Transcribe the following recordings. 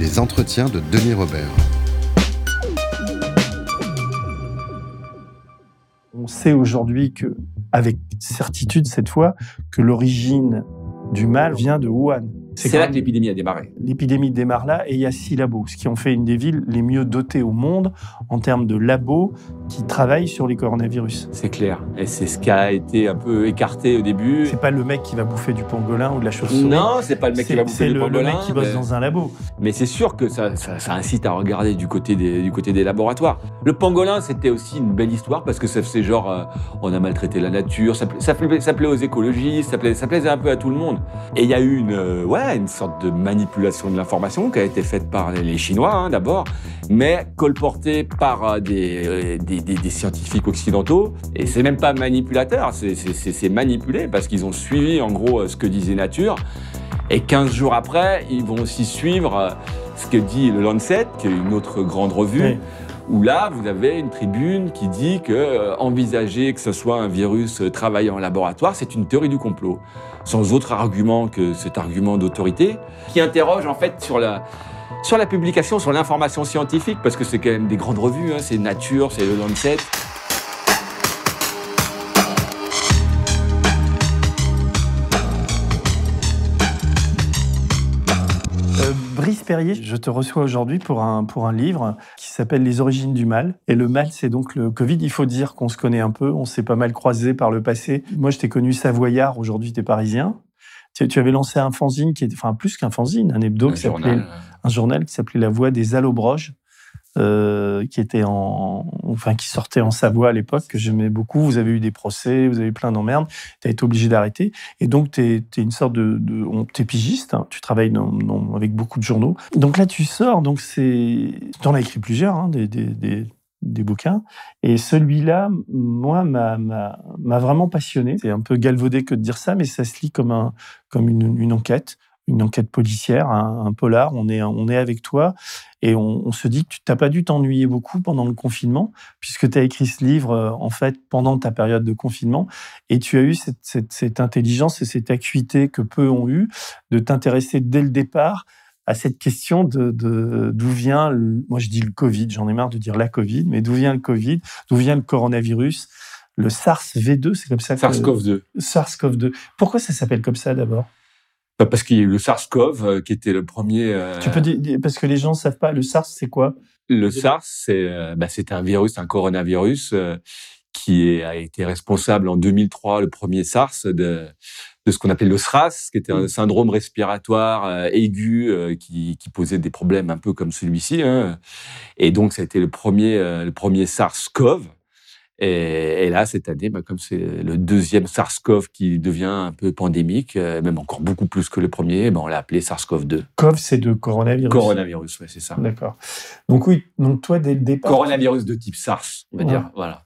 Les entretiens de Denis Robert. On sait aujourd'hui que, avec certitude cette fois, que l'origine du mal vient de Wuhan. C'est là que l'épidémie a démarré. L'épidémie démarre là et il y a six labos, ce qui ont fait une des villes les mieux dotées au monde en termes de labos qui travaillent sur les coronavirus. C'est clair. Et c'est ce qui a été un peu écarté au début. C'est pas le mec qui va bouffer du pangolin ou de la chauve-souris. Non, c'est pas le mec qui va bouffer du pangolin. C'est le mec qui bosse mais- dans un labo. Mais c'est sûr que ça, ça- ça incite à regarder du côté des, du côté des laboratoires. Le pangolin, c'était aussi une belle histoire parce que ça faisait genre, euh, on a maltraité la nature, ça, ça, plaisait, aux écologistes, ça, plaisait, ça plaisait un peu à tout le monde. Et il y a eu une, euh, ouais, une sorte de manipulation de l'information qui a été faite par les- Chinois hein, d'abord, mais colportée par euh, des, euh, des, scientifiques occidentaux. Et c'est même pas manipulateur, c'est- manipulé parce qu'ils ont suivi en gros euh, ce que disait Nature. Et 15 jours après, ils vont aussi suivre ce que dit le Lancet, qui est une autre grande revue. Où là, vous avez une tribune qui dit que euh, envisager que ce soit un virus euh, travaillant en laboratoire, c'est une théorie du complot, sans autre argument que cet argument d'autorité, qui interroge en fait sur la, sur la publication, sur l'information scientifique, parce que c'est quand même des grandes revues, hein, c'est Nature, c'est le Lancet. Euh, Brice Perrier, je te reçois aujourd'hui pour un, pour un livre s'appelle Les origines du mal. Et le mal, c'est donc le Covid. Il faut dire qu'on se connaît un peu, on s'est pas mal croisés par le passé. Moi, je t'ai connu savoyard, aujourd'hui tu es parisien. Tu, tu avais lancé un fanzine qui était, enfin plus qu'un fanzine, un hebdo, Un qui journal. un journal qui s'appelait La Voix des Allobroges, euh, qui sortait en Savoie à l'époque, que j'aimais beaucoup. Vous avez eu des procès, vous avez eu plein d'emmerdes, tu as été obligé d'arrêter. Et donc, tu es, une sorte de, de on- t'es pigiste, hein, tu travailles avec beaucoup de journaux. Donc là, tu sors, donc c'est, tu en as écrit plusieurs, hein, des, des, bouquins. Et celui-là, moi, m'a- vraiment passionné. C'est un peu galvaudé que de dire ça, mais ça se lit comme, un, comme une enquête une enquête policière, un, un polar. On est, on est avec toi et on, on se dit que tu n'as pas dû t'ennuyer beaucoup pendant le confinement, puisque tu as écrit ce livre euh, en fait pendant ta période de confinement et tu as eu cette, cette- cette intelligence et cette acuité que peu ont eu de t'intéresser dès le départ à cette question de d'où vient, le- moi je dis le Covid, j'en ai marre de dire la Covid, mais d'où vient le Covid, d'où vient le coronavirus, le SARS-V2, c'est comme ça que... SARS-CoV-2. SARS-CoV-2. Pourquoi ça s'appelle comme ça d'abord? Parce qu'il y a eu le SARS-CoV, euh, qui était le premier. euh, Tu peux dire, parce que les gens ne savent pas, le SARS, c'est quoi? Le SARS, c'est euh, bah, c'est un virus, un coronavirus euh, qui est- a été responsable en 2003, le premier SARS, de, de ce qu'on appelle le SRAS, qui était un syndrome respiratoire aigu qui, qui posait des problèmes un peu comme celui-ci. hein. Et donc, ça a été le premier, le premier SARS-CoV. Et, et là, cette année, bah, comme c'est le deuxième SARS-CoV qui devient un peu pandémique, euh, même encore beaucoup plus que le premier, bah, on l'a appelé SARS-CoV-2. CoV, c'est de coronavirus. Coronavirus, ouais, c'est ça. D'accord. Donc oui, donc toi, dès le départ... Coronavirus de type SARS, on va Ouais. dire. Voilà.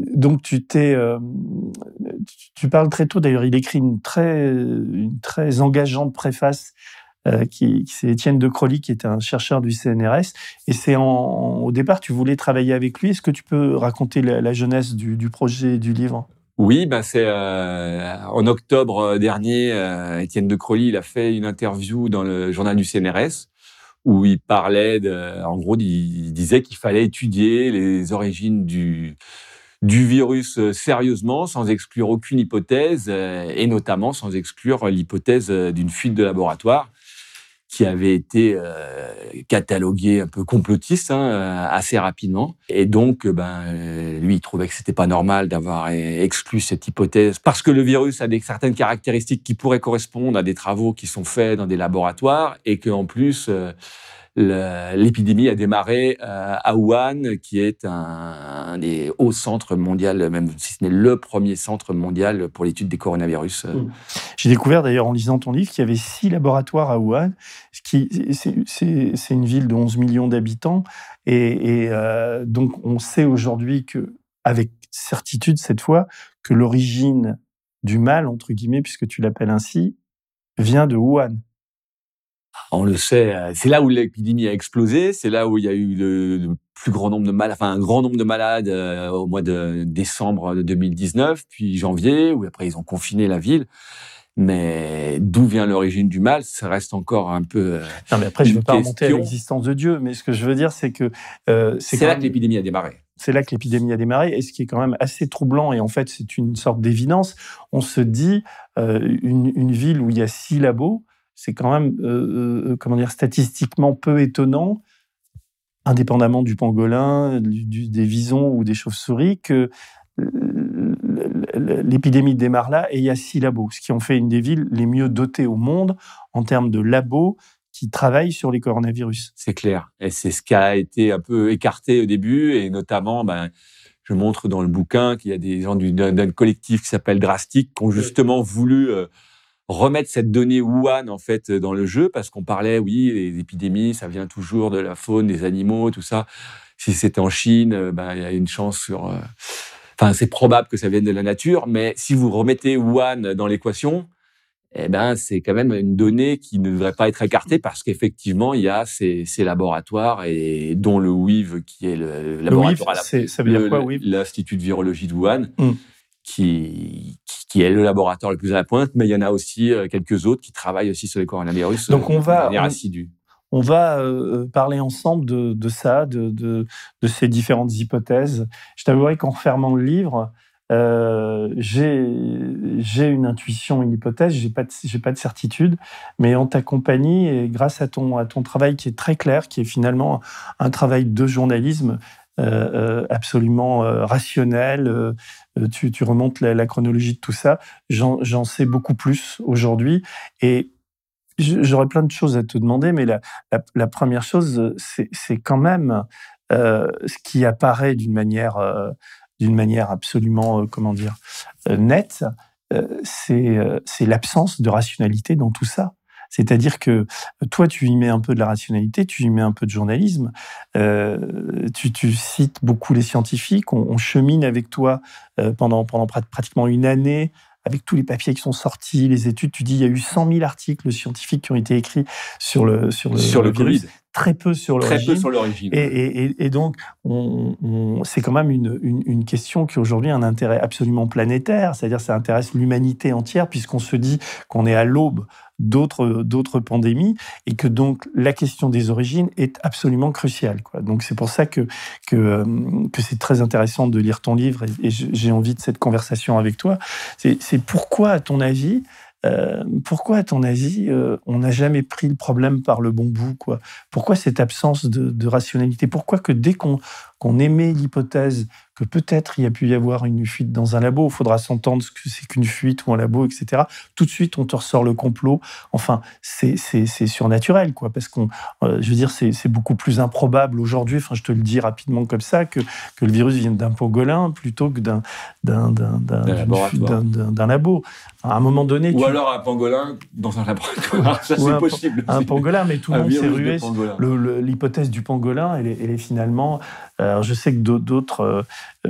Donc tu t'es... euh, tu- parles très tôt, d'ailleurs, il écrit une très, une très engageante préface qui, qui- c'est Étienne de Crolly, qui est un chercheur du CNRS. Et c'est au départ, tu voulais travailler avec lui. Est-ce que tu peux raconter la, jeunesse du, projet et du livre? Oui, ben c'est euh, en octobre dernier, euh, Étienne de Crolly, il a fait une interview dans le journal du CNRS où il parlait, de, en gros, il disait qu'il fallait étudier les origines du du virus euh, sérieusement, sans exclure aucune hypothèse, euh, et notamment sans exclure l'hypothèse euh, d'une fuite de laboratoire qui avait été euh, cataloguée un peu complotiste hein, euh, assez rapidement. Et donc, euh, ben, euh, lui, il trouvait que c'était pas normal d'avoir exclu cette hypothèse parce que le virus a des certaines caractéristiques qui pourraient correspondre à des travaux qui sont faits dans des laboratoires et qu'en plus, euh, l'épidémie a démarré euh, à Wuhan, qui est un, des hauts centres mondiaux, même si ce n'est le premier centre mondial pour l'étude des coronavirus. Mmh. J'ai découvert d'ailleurs en lisant ton livre qu'il y avait six laboratoires à Wuhan. C'est une ville de 11 millions d'habitants. Et, euh, donc, on sait aujourd'hui que, avec certitude cette fois, que l'origine du mal, entre guillemets, puisque tu l'appelles ainsi, vient de Wuhan. On le sait, euh, c'est là où l'épidémie a explosé, c'est là où il y a eu le, plus grand nombre de malades, enfin un grand nombre de malades euh, au mois de décembre 2019, puis janvier, où après ils ont confiné la ville. Mais d'où vient l'origine du mal, ça reste encore un peu. Euh, non, mais après, je ne veux pas remonter à l'existence de Dieu, mais ce que je veux dire, c'est que. c'est là que l'épidémie a démarré. C'est là que l'épidémie a démarré, et ce qui est quand même assez troublant, et en fait, c'est une sorte d'évidence. On se dit, une, une, ville où il y a six labos, c'est quand même, euh, euh, comment dire, statistiquement peu étonnant, indépendamment du pangolin, des visons ou des chauves-souris, que euh, l'épidémie démarre là et il y a six labos, ce qui ont fait une des villes les mieux dotées au monde en termes de labos qui travaillent sur les coronavirus. C'est clair. Et c'est ce qui a été un peu écarté au début, et notamment, ben, je montre dans le bouquin qu'il y a des gens d'un collectif qui s'appelle Drastic qui ont justement voulu remettre cette donnée Wuhan en fait dans le jeu parce qu'on parlait oui les épidémies ça vient toujours de la faune des animaux tout ça si c'était en Chine euh, ben il y a une chance sur euh, enfin c'est probable que ça vienne de la nature mais si vous remettez Wuhan dans l'équation eh ben c'est quand même une donnée qui ne devrait pas être écartée parce qu'effectivement il y a ces, ces, laboratoires et dont le WIV qui est le, laboratoire le WIV, ça veut dire quoi WIV L'institut de virologie de Wuhan. Hum qui, qui est le laboratoire le plus à la pointe, mais il y en a aussi euh, quelques autres qui travaillent aussi sur les coronavirus Donc on va, de manière assidue. On va euh, parler ensemble de, de ça, de, de, de, ces différentes hypothèses. Je t'avouerai qu'en fermant le livre, euh, j'ai une intuition, une hypothèse, j'ai pas pas de certitude, mais en ta compagnie et grâce à ton à ton travail qui est très clair, qui est finalement un travail de journalisme, euh, euh, absolument euh, rationnel. Tu, remontes la, chronologie de tout ça. J'en sais beaucoup plus aujourd'hui. Et j'aurais plein de choses à te demander, mais la, première chose, c'est quand même ce qui apparaît d'une manière, manière absolument, comment dire, nette, c'est l'absence de rationalité dans tout ça. C'est-à-dire que toi, tu y mets un peu de la rationalité, tu y mets un peu de journalisme, euh, tu, cites beaucoup les scientifiques, on, chemine avec toi euh, pendant, pendant pratiquement une année avec tous les papiers qui sont sortis, les études, tu dis il y a eu 100 000 articles scientifiques qui ont été écrits sur le sur le, sur le, virus, très peu sur l'origine. Très peu sur l'origine. Et, et, et, donc, on, c'est quand même une, une, une question qui aujourd'hui a un intérêt absolument planétaire, c'est-à-dire ça intéresse l'humanité entière puisqu'on se dit qu'on est à l'aube d'autres d'autres pandémies et que donc la question des origines est absolument cruciale quoi. Donc c'est pour ça que que, euh, que c'est très intéressant de lire ton livre et, j'ai envie de cette conversation avec toi. C'est pourquoi à ton avis euh, pourquoi, à ton avis, euh, on n'a jamais pris le problème par le bon bout quoi? Pourquoi cette absence de rationalité? Pourquoi que dès qu'on qu'on émet l'hypothèse que peut-être il y a pu y avoir une fuite dans un labo, il faudra s'entendre ce que c'est qu'une fuite ou un labo, etc. Tout de suite, on te ressort le complot. Enfin, c'est surnaturel, quoi, parce qu'on, euh, je veux dire, c'est beaucoup plus improbable aujourd'hui, enfin, je te le dis rapidement comme ça, que, que le virus vienne d'un pangolin plutôt que d'un labo. à un moment donné. Ou alors un pangolin dans un laboratoire, ça c'est possible. Un pangolin, mais tout le monde s'est rué. L'hypothèse du pangolin, elle est, elle est finalement alors je sais que d'autres euh,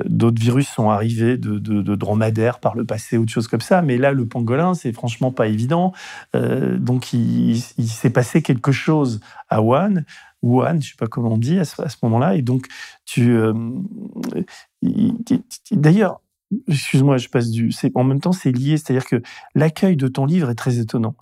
d'autres virus sont arrivés de, dromadaires par le passé ou de choses comme ça, mais là le pangolin c'est franchement pas évident. Euh, donc il, s'est passé quelque chose à Wuhan, Wuhan, je sais pas comment on dit à ce, moment-là, et donc tu euh, d'ailleurs excuse-moi, je passe du. En même temps, c'est lié, c'est-à-dire que l'accueil de ton livre est très étonnant.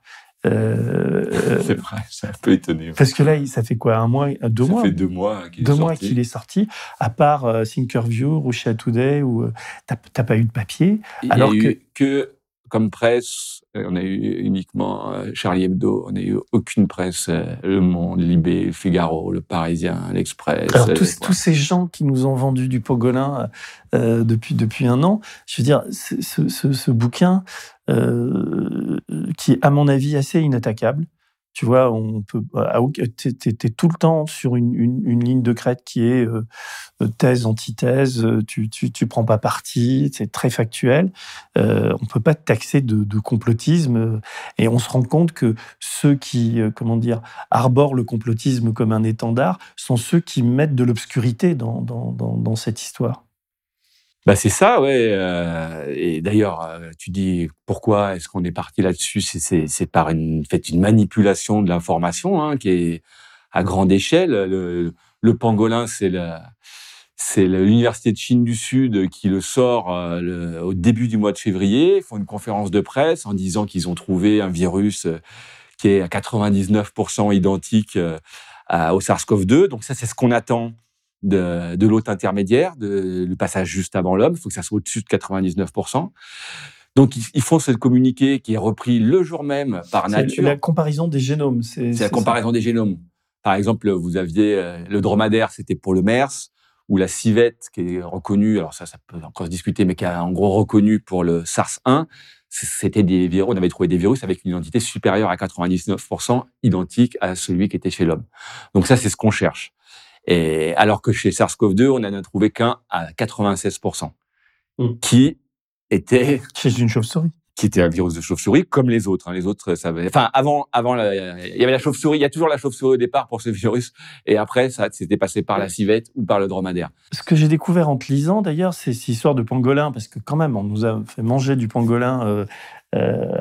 Euh, c'est vrai, c'est un peu étonné. Parce que là, ça fait quoi Un mois Deux mois Ça fait deux mois qu'il est, mois qu'il est sorti. À part euh, Thinkerview, Russia Today, où euh, t'as pas eu de papier. Il alors a que... eu que comme presse, on a eu uniquement Charlie Hebdo, on n'a eu aucune presse, Le Monde, Libé, Figaro, Le Parisien, L'Express. Alors tous, tous, ces gens qui nous ont vendu du pogolin depuis, depuis un an, je veux dire, ce, ce, ce bouquin, euh, qui est à mon avis assez inattaquable. Tu vois, on peut, tu es, tout le temps sur une, une, ligne de crête qui est euh, thèse, antithèse, tu, tu, tu, prends pas parti, c'est très factuel. Euh, on peut pas te taxer de, de, complotisme. Et on se rend compte que ceux qui, comment dire, arborent le complotisme comme un étendard sont ceux qui mettent de l'obscurité dans, dans, dans cette histoire. Bah c'est ça, ouais. Euh, et d'ailleurs, euh, tu dis pourquoi est-ce qu'on est parti là-dessus? C'est par une fait une manipulation de l'information hein, qui est à grande échelle. Le, le pangolin, c'est la c'est l'université de Chine du Sud qui le sort euh, au début du mois de février. Ils font une conférence de presse en disant qu'ils ont trouvé un virus qui est à 99% identique au SARS-CoV-2. Donc ça, c'est ce qu'on attend de, de l'hôte intermédiaire, de, le passage juste avant l'homme. Il faut que ça soit au-dessus de 99%. Donc, ils, font ce communiqué qui est repris le jour même par nature. La comparaison des génomes. C'est la comparaison des génomes. Par exemple, vous aviez euh, le dromadaire, c'était pour le MERS, ou la civette, qui est reconnue, alors ça, ça peut encore se discuter, mais qui est en gros reconnue pour le SARS-1. C'était des virus, on avait trouvé des virus avec une identité supérieure à 99% identique à celui qui était chez l'homme. Donc ça, c'est ce qu'on cherche. Et alors que chez SARS-CoV-2, on n'en a trouvé qu'un à 96%, hmm. qui était chez une chauve-souris qui était un virus de chauve-souris comme les autres. Hein. Les autres, ça Enfin, avant, avant, il y avait la chauve-souris. Il y a toujours la chauve-souris au départ pour ce virus, et après, ça c'était passé par la civette ou par le dromadaire. Ce que j'ai découvert en te lisant, d'ailleurs, c'est cette histoire de pangolin, parce que quand même, on nous a fait manger du pangolin euh,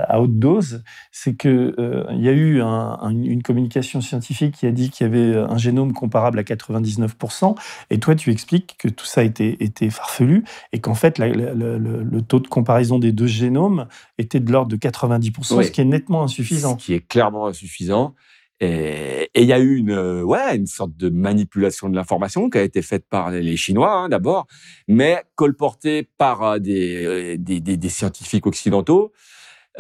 à haute dose, c'est que euh, il y a eu une communication scientifique qui a dit qu'il y avait un génome comparable à 99%, et toi tu expliques que tout ça était, était farfelu et qu'en fait le, taux de comparaison des deux génomes était de l'ordre de 90%, ce qui est nettement insuffisant. Ce qui est clairement insuffisant. Et il y a eu une, ouais, une sorte de manipulation de l'information qui a été faite par les Chinois hein, d'abord, mais colportée par euh, des, des, des scientifiques occidentaux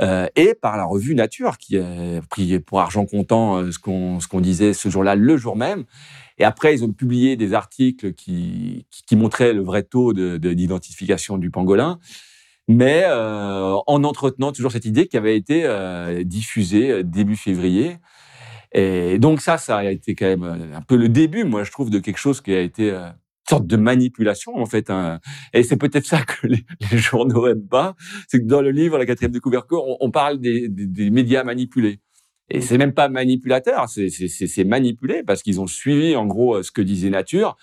euh, et par la revue Nature, qui a pris pour argent comptant euh, ce qu'on qu'on disait ce jour-là, le jour même. Et après, ils ont publié des articles qui, qui, montraient le vrai taux d'identification de, du pangolin, mais euh, en entretenant toujours cette idée qui avait été euh, diffusée euh, début février. Et donc ça, ça a été quand même un peu le début, moi je trouve, de quelque chose qui a été sorte de manipulation en fait. Hein. Et c'est peut-être ça que les, journaux aiment pas, c'est que dans le livre La quatrième de couverture, on, parle des, des, médias manipulés. Et c'est même pas manipulateur, c'est manipulé parce qu'ils ont suivi en gros ce que disait Nature.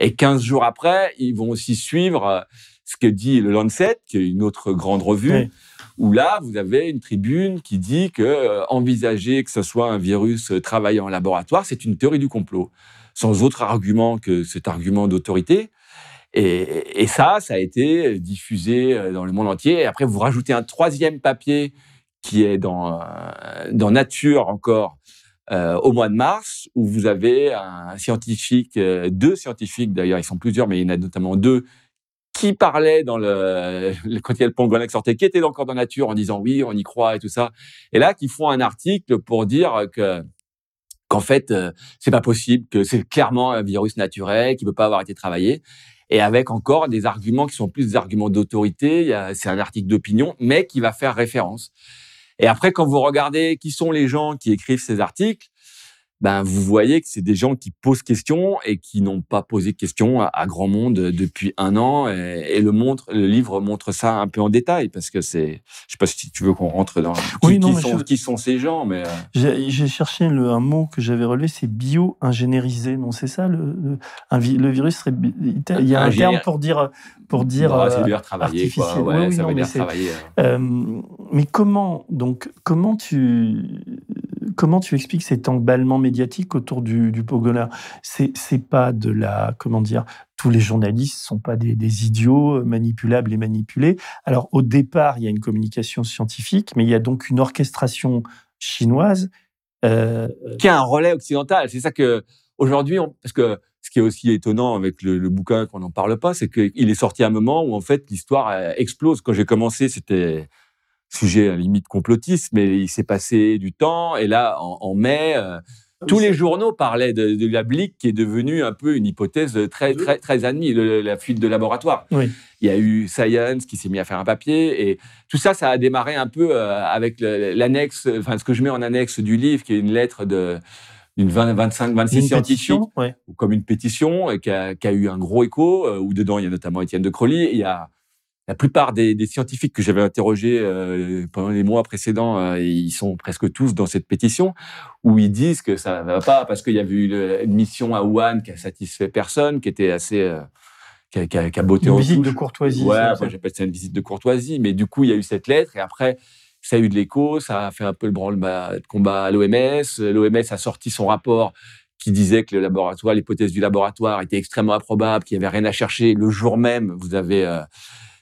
Et 15 jours après, ils vont aussi suivre euh, ce que dit le Lancet, qui est une autre grande revue, où là, vous avez une tribune qui dit que euh, envisager que ce soit un virus euh, travaillant en laboratoire, c'est une théorie du complot sans autre argument que cet argument d'autorité. Et, ça, ça a été diffusé euh, dans le monde entier. Et après, vous rajoutez un troisième papier qui est dans, euh, Nature encore euh, au mois de mars, où vous avez un scientifique, deux scientifiques d'ailleurs, ils sont plusieurs, mais il y en a notamment deux, qui parlaient dans le, quand il y a le qui sortait, qui étaient encore dans Nature en disant oui, on y croit et tout ça. Et là, qui font un article pour dire que qu'en fait, euh, c'est pas possible, que c'est clairement un virus naturel qui peut pas avoir été travaillé. Et avec encore des arguments qui sont plus des arguments d'autorité, c'est un article d'opinion, mais qui va faire référence. Et après, quand vous regardez qui sont les gens qui écrivent ces articles, ben vous voyez que c'est des gens qui posent question et qui n'ont pas posé question à, grand monde depuis un an. Et, le montre, le livre montre ça un peu en détail parce que c'est, je sais pas si tu veux qu'on rentre dans oui, qui, sont, qui, sont, ces gens, mais euh. j'ai cherché le, un mot que j'avais relevé, c'est bio-ingénierisé. Non, c'est ça. Le, le, le, virus serait, il y a un terme pour dire pour dire bah, euh, travailler. Quoi. Ouais, ça veut dire travailler. Euh. mais comment donc comment tu comment tu expliques cet emballement médiatique autour du, du C'est pas de la comment dire tous les journalistes sont pas des, idiots euh, manipulables et manipulés. Alors au départ, il y a une communication scientifique, mais il y a donc une orchestration chinoise euh, qui a un relais occidental. C'est ça que aujourd'hui, parce que ce qui est aussi étonnant avec le, le bouquin qu'on n'en parle pas, c'est qu'il est sorti à un moment où en fait l'histoire explose. Quand j'ai commencé, c'était sujet à limite complotiste, mais il s'est passé du temps. Et là, en, mai, euh, Tous les journaux parlaient de, de la blique qui est devenue un peu une hypothèse très, très, très admise, le- la fuite de laboratoire. Oui. Il y a eu Science qui s'est mis à faire un papier et tout ça, ça a démarré un peu euh, avec l'annexe, enfin ce que je mets en annexe du livre, qui est une lettre de d'une 20, 25, 26 Une scientifiques pétition, ouais. ou comme une pétition et qui a, qui a eu un gros écho, euh, où dedans il y a notamment Étienne de Crolly. Il y a la plupart des, des scientifiques que j'avais interrogés euh, pendant les mois précédents, euh, ils sont presque tous dans cette pétition, où ils disent que ça va pas parce qu'il y avait eu le- une mission à Wuhan qui a satisfait personne, qui était assez... euh, qui, a, qui a- qui a Une en visite touche. de courtoisie. Ouais, moi j'appelle ça une visite de courtoisie, mais du coup il y a eu cette lettre et après ça a eu de l'écho, ça a fait un peu le branle-bas de combat à l'OMS. L'OMS a sorti son rapport qui disait que le laboratoire, l'hypothèse du laboratoire était extrêmement improbable, qu'il n'y avait rien à chercher. Le jour même, vous avez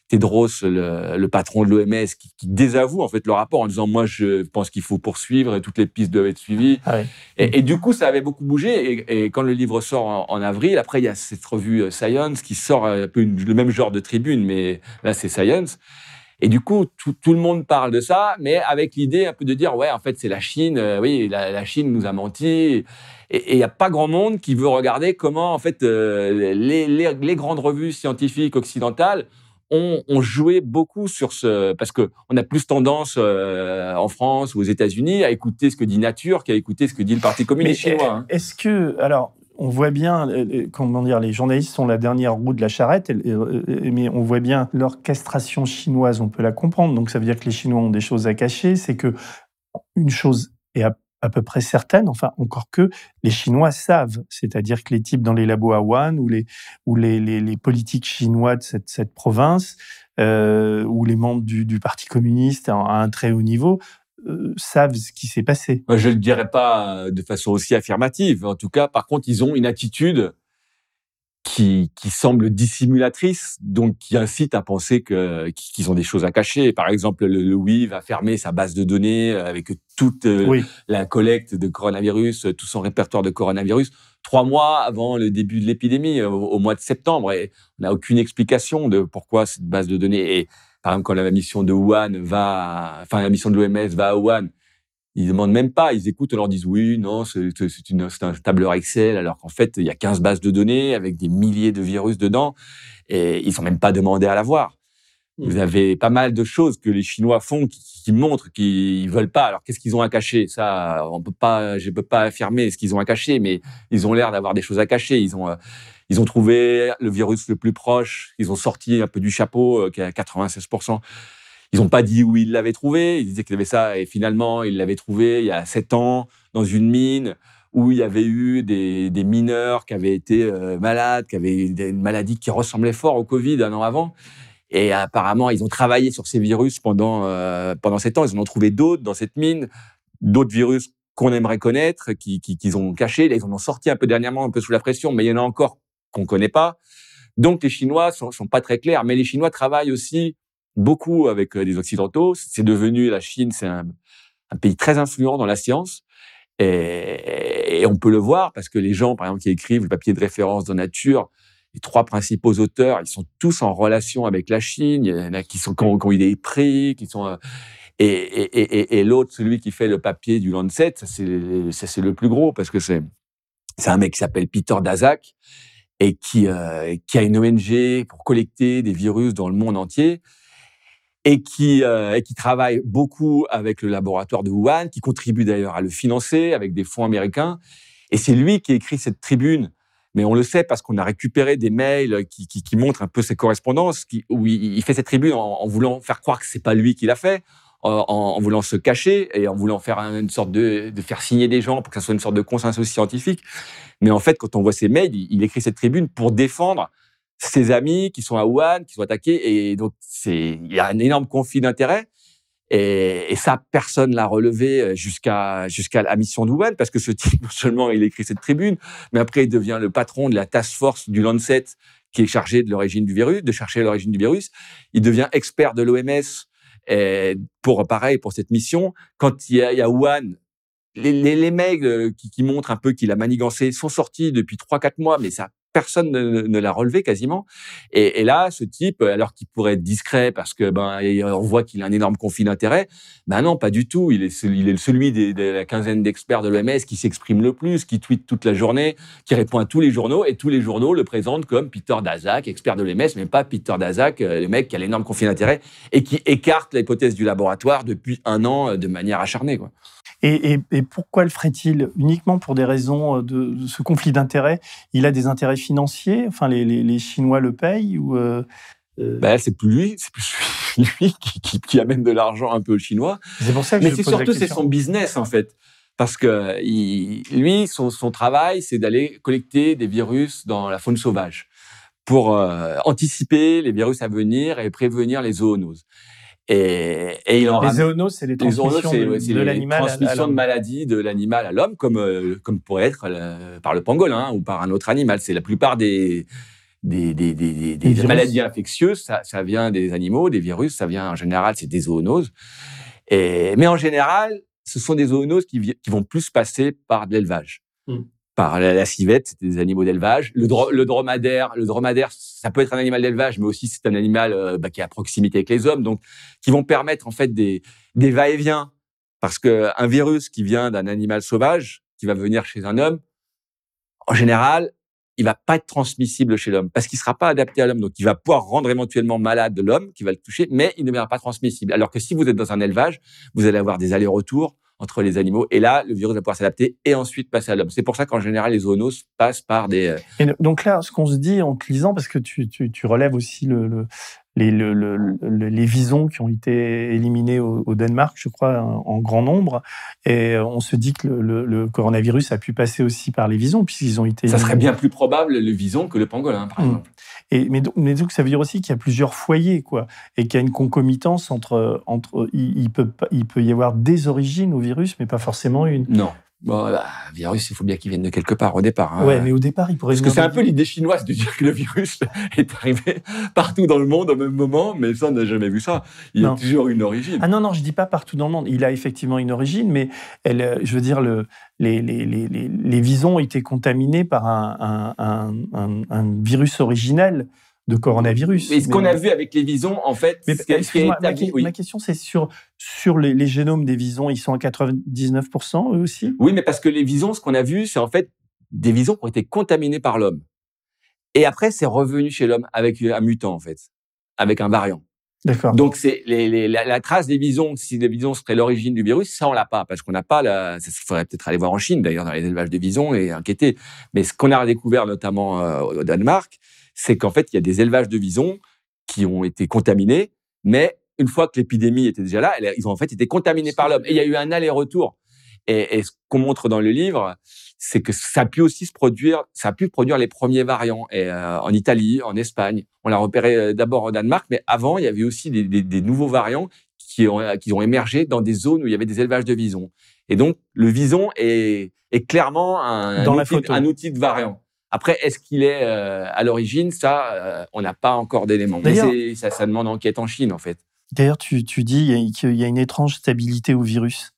Tedros, le, le patron de l'OMS, qui, qui désavoue en fait le rapport en disant moi je pense qu'il faut poursuivre et toutes les pistes doivent être suivies. Ah. Et, et du coup, ça avait beaucoup bougé. Et, et quand le livre sort en, en avril, après, il y a cette revue euh, Science qui sort un peu une- le même genre de tribune, mais là, c'est Science. Et du coup, tout, tout le monde parle de ça, mais avec l'idée un peu de dire, ouais, en fait, c'est la Chine. euh, oui, la, la Chine nous a menti. Et et il n'y a pas grand monde qui veut regarder comment, en fait, euh, les, les, les grandes revues scientifiques occidentales ont, ont joué beaucoup sur ce... Parce qu'on a plus tendance euh, en France ou aux États-Unis à écouter ce que dit Nature qu'à écouter ce que dit le Parti communiste Mais, chinois. hein. Est-ce que, alors, on voit bien, euh, euh, comment dire, les journalistes sont la dernière roue de la charrette, et- mais on voit bien l'orchestration chinoise, on peut la comprendre. Donc ça veut dire que les Chinois ont des choses à cacher. C'est que une chose est à, à peu près certaine, enfin encore que les Chinois savent, c'est-à-dire que les types dans les labos à Wuhan ou les ou les, les, les politiques chinois de cette, cette province euh, ou les membres du, du Parti communiste à, un très haut niveau euh, savent ce qui s'est passé. Je ne le dirais pas euh, de façon aussi affirmative. En tout cas, par contre, ils ont une attitude qui, qui semble dissimulatrice, donc qui incite à penser que qu'ils ont des choses à cacher. Par exemple, le, le va fermer sa base de données avec toute euh, Oui. la collecte de coronavirus, tout son répertoire de coronavirus, trois mois avant le début de l'épidémie, au, au mois de septembre. Et on n'a aucune explication de pourquoi cette base de données. Et par exemple, quand la mission de Wuhan va, enfin la mission de l'OMS va à Wuhan, ils demandent même pas, ils écoutent, on leur dit oui, non, c'est un tableur Excel, alors qu'en fait, il y a 15 bases de données avec des milliers de virus dedans, et ils sont même pas demandés à la voir. Vous avez pas mal de choses que les Chinois font qui, qui montrent qu'ils veulent pas. Alors qu'est-ce qu'ils ont à cacher? Ça, on peut pas, je peux pas affirmer ce qu'ils ont à cacher, mais ils ont l'air d'avoir des choses à cacher. Ils ont, euh, ils ont trouvé le virus le plus proche. Ils ont sorti un peu du chapeau, euh, qui est à 96%. Ils n'ont pas dit où ils l'avaient trouvé. Ils disaient qu'ils avaient ça et finalement, ils l'avaient trouvé il y a sept ans dans une mine où il y avait eu des, mineurs qui avaient été euh, malades, qui avaient une maladie qui ressemblait fort au Covid un an avant. Et apparemment, ils ont travaillé sur ces virus pendant, euh, pendant sept ans. Ils en ont trouvé d'autres dans cette mine, d'autres virus qu'on aimerait connaître, qui- qui- qu'ils ont cachés. Ils en ont sorti un peu dernièrement, un peu sous la pression, mais il y en a encore qu'on connaît pas. Donc, les Chinois sont, sont pas très clairs. Mais les Chinois travaillent aussi beaucoup avec euh, les Occidentaux. C'est devenu, la Chine, c'est un, pays très influent dans la science. Et, on peut le voir parce que les gens, par exemple, qui écrivent le papier de référence dans Nature, les trois principaux auteurs, ils sont tous en relation avec la Chine. Il y en a qui, sont, qui, ont, qui ont eu des prix, qui sont... euh, et, l'autre, celui qui fait le papier du Lancet, ça c'est le plus gros parce que c'est un mec qui s'appelle Peter Daszak et qui euh, qui a une ONG pour collecter des virus dans le monde entier et qui euh, et qui travaille beaucoup avec le laboratoire de Wuhan, qui contribue d'ailleurs à le financer avec des fonds américains. Et c'est lui qui écrit cette tribune. Mais on le sait parce qu'on a récupéré des mails qui, montrent un peu ses correspondances, qui, où il, fait cette tribune en, voulant faire croire que c'est pas lui qui l'a fait, en, voulant se cacher et en voulant faire une sorte de, faire signer des gens pour que ça soit une sorte de consensus scientifique. Mais en fait, quand on voit ces mails, il, il écrit cette tribune pour défendre ses amis qui sont à Wuhan, qui sont attaqués, et donc c'est il y a un énorme conflit d'intérêts. Et, et, ça, personne l'a relevé jusqu'à jusqu'à la mission de Wuhan, parce que ce type, non seulement il écrit cette tribune, mais après il devient le patron de la task force du Lancet, qui est chargé de l'origine du virus, de chercher l'origine du virus. Il devient expert de l'OMS pour pareil pour cette mission. Quand il y a, il y a Wuhan, les, les, les mails qui, qui, montrent un peu qu'il a manigancé sont sortis depuis 3-4 mois, mais ça personne ne, l'a relevé quasiment. Et, là, ce type, alors qu'il pourrait être discret parce que ben on voit qu'il a un énorme conflit d'intérêts, ben non, pas du tout. Il est celui, de la quinzaine d'experts de l'OMS qui s'exprime le plus, qui tweet toute la journée, qui répond à tous les journaux et tous les journaux le présentent comme Peter Daszak, expert de l'OMS, mais pas Peter Daszak, euh, le mec qui a l'énorme conflit d'intérêts et qui écarte l'hypothèse du laboratoire depuis un an euh, de manière acharnée, quoi. Et, et, et, pourquoi le ferait-il Uniquement pour des raisons de, de ce conflit d'intérêts? Il a des intérêts financiers? Enfin, les, les, les Chinois le payent ou euh, euh... Ben, c'est plus lui, c'est plus lui qui, qui, qui amène de l'argent un peu aux Chinois. C'est pour ça que Mais c'est surtout c'est son business en fait. Parce que il, lui, son, son travail, c'est d'aller collecter des virus dans la faune sauvage pour euh, anticiper les virus à venir et prévenir les zoonoses. Et, et il en les zoonoses, c'est les transmissions les de, l'animal. maladies de l'animal à l'homme, comme euh, comme pourrait être euh, par le pangolin ou par un autre animal. C'est la plupart des des, des, des, des, des maladies infectieuses, ça, ça vient des animaux, des virus, ça vient en général, c'est des zoonoses. Et, mais en général, ce sont des zoonoses qui, qui vont plus passer par de l'élevage. Mm par la, civette, c'est des animaux d'élevage. Le, dro le, dromadaire, le dromadaire, ça peut être un animal d'élevage, mais aussi c'est un animal euh, bah, qui est à proximité avec les hommes, donc qui vont permettre en fait des, des va-et-vient. Parce que un virus qui vient d'un animal sauvage, qui va venir chez un homme, en général, il va pas être transmissible chez l'homme parce qu'il sera pas adapté à l'homme, donc il va pouvoir rendre éventuellement malade l'homme qui va le toucher, mais il ne sera pas transmissible. Alors que si vous êtes dans un élevage, vous allez avoir des allers-retours entre les animaux. Et là, le virus va pouvoir s'adapter et ensuite passer à l'homme. C'est pour ça qu'en général, les zoonoses passent par des... euh, Et donc là, ce qu'on se dit en lisant, parce que tu, tu, relèves aussi le, les, le, le, les visons qui ont été éliminés au, au, Danemark, je crois, en grand nombre. Et on se dit que le, le coronavirus a pu passer aussi par les visons, puisqu'ils ont été... Ça serait bien plus probable le vison que le pangolin, par Mmh. exemple. Et, mais, donc, mais donc, ça veut dire aussi qu'il y a plusieurs foyers, quoi, et qu'il y a une concomitance entre, entre il, il, peut, il peut y avoir des origines au virus, mais pas forcément une. Non. Bon, bah, virus, il faut bien qu'il vienne de quelque part au départ. hein. Ouais, mais au départ, il pourrait. Parce que c'est un peu l'idée chinoise de dire que le virus est arrivé partout dans le monde au même moment, mais ça, on n'a jamais vu ça. Il y a toujours une origine. Ah non, non, je dis pas partout dans le monde. Il a effectivement une origine, mais elle, euh, je veux dire, le, les, les, les, les, les visons ont été contaminés par un, un, un, un, un virus originel de coronavirus. Et ce qu'on a vu avec les visons, en fait, Mais ce ma, oui. question, c'est sur, sur les, les génomes des visons, ils sont à 99% eux aussi? Oui, mais parce que les visons, ce qu'on a vu, c'est en fait des visons qui ont été contaminés par l'homme. Et après, c'est revenu chez l'homme avec un mutant, en fait, avec un variant. D'accord. Donc, c'est les, les- la, la trace des visons, si les visons seraient l'origine du virus, ça, on l'a pas, parce qu'on n'a pas la, ça faudrait peut-être aller voir en Chine, d'ailleurs, dans les élevages de visons et enquêter. Mais ce qu'on a découvert, notamment euh, au Danemark, c'est qu'en fait, il y a des élevages de visons qui ont été contaminés, mais une fois que l'épidémie était déjà là, ils ont en fait été contaminés par l'homme. Et il y a eu un aller-retour. Et, et ce qu'on montre dans le livre, c'est que ça a pu aussi se produire, ça a pu produire les premiers variants et, euh, en Italie, en Espagne. On l'a repéré euh, d'abord au Danemark, mais avant, il y avait aussi des, des- des nouveaux variants qui ont, qui ont émergé dans des zones où il y avait des élevages de visons. Et donc, le vison est, est clairement un, Dans un la outil, photo. un outil de variant. Après, est-ce qu'il est euh, à l'origine? Ça, euh, on n'a pas encore d'éléments. Mais ça, ça demande enquête en Chine, en fait. D'ailleurs, tu, tu dis qu'il y a une étrange stabilité au virus.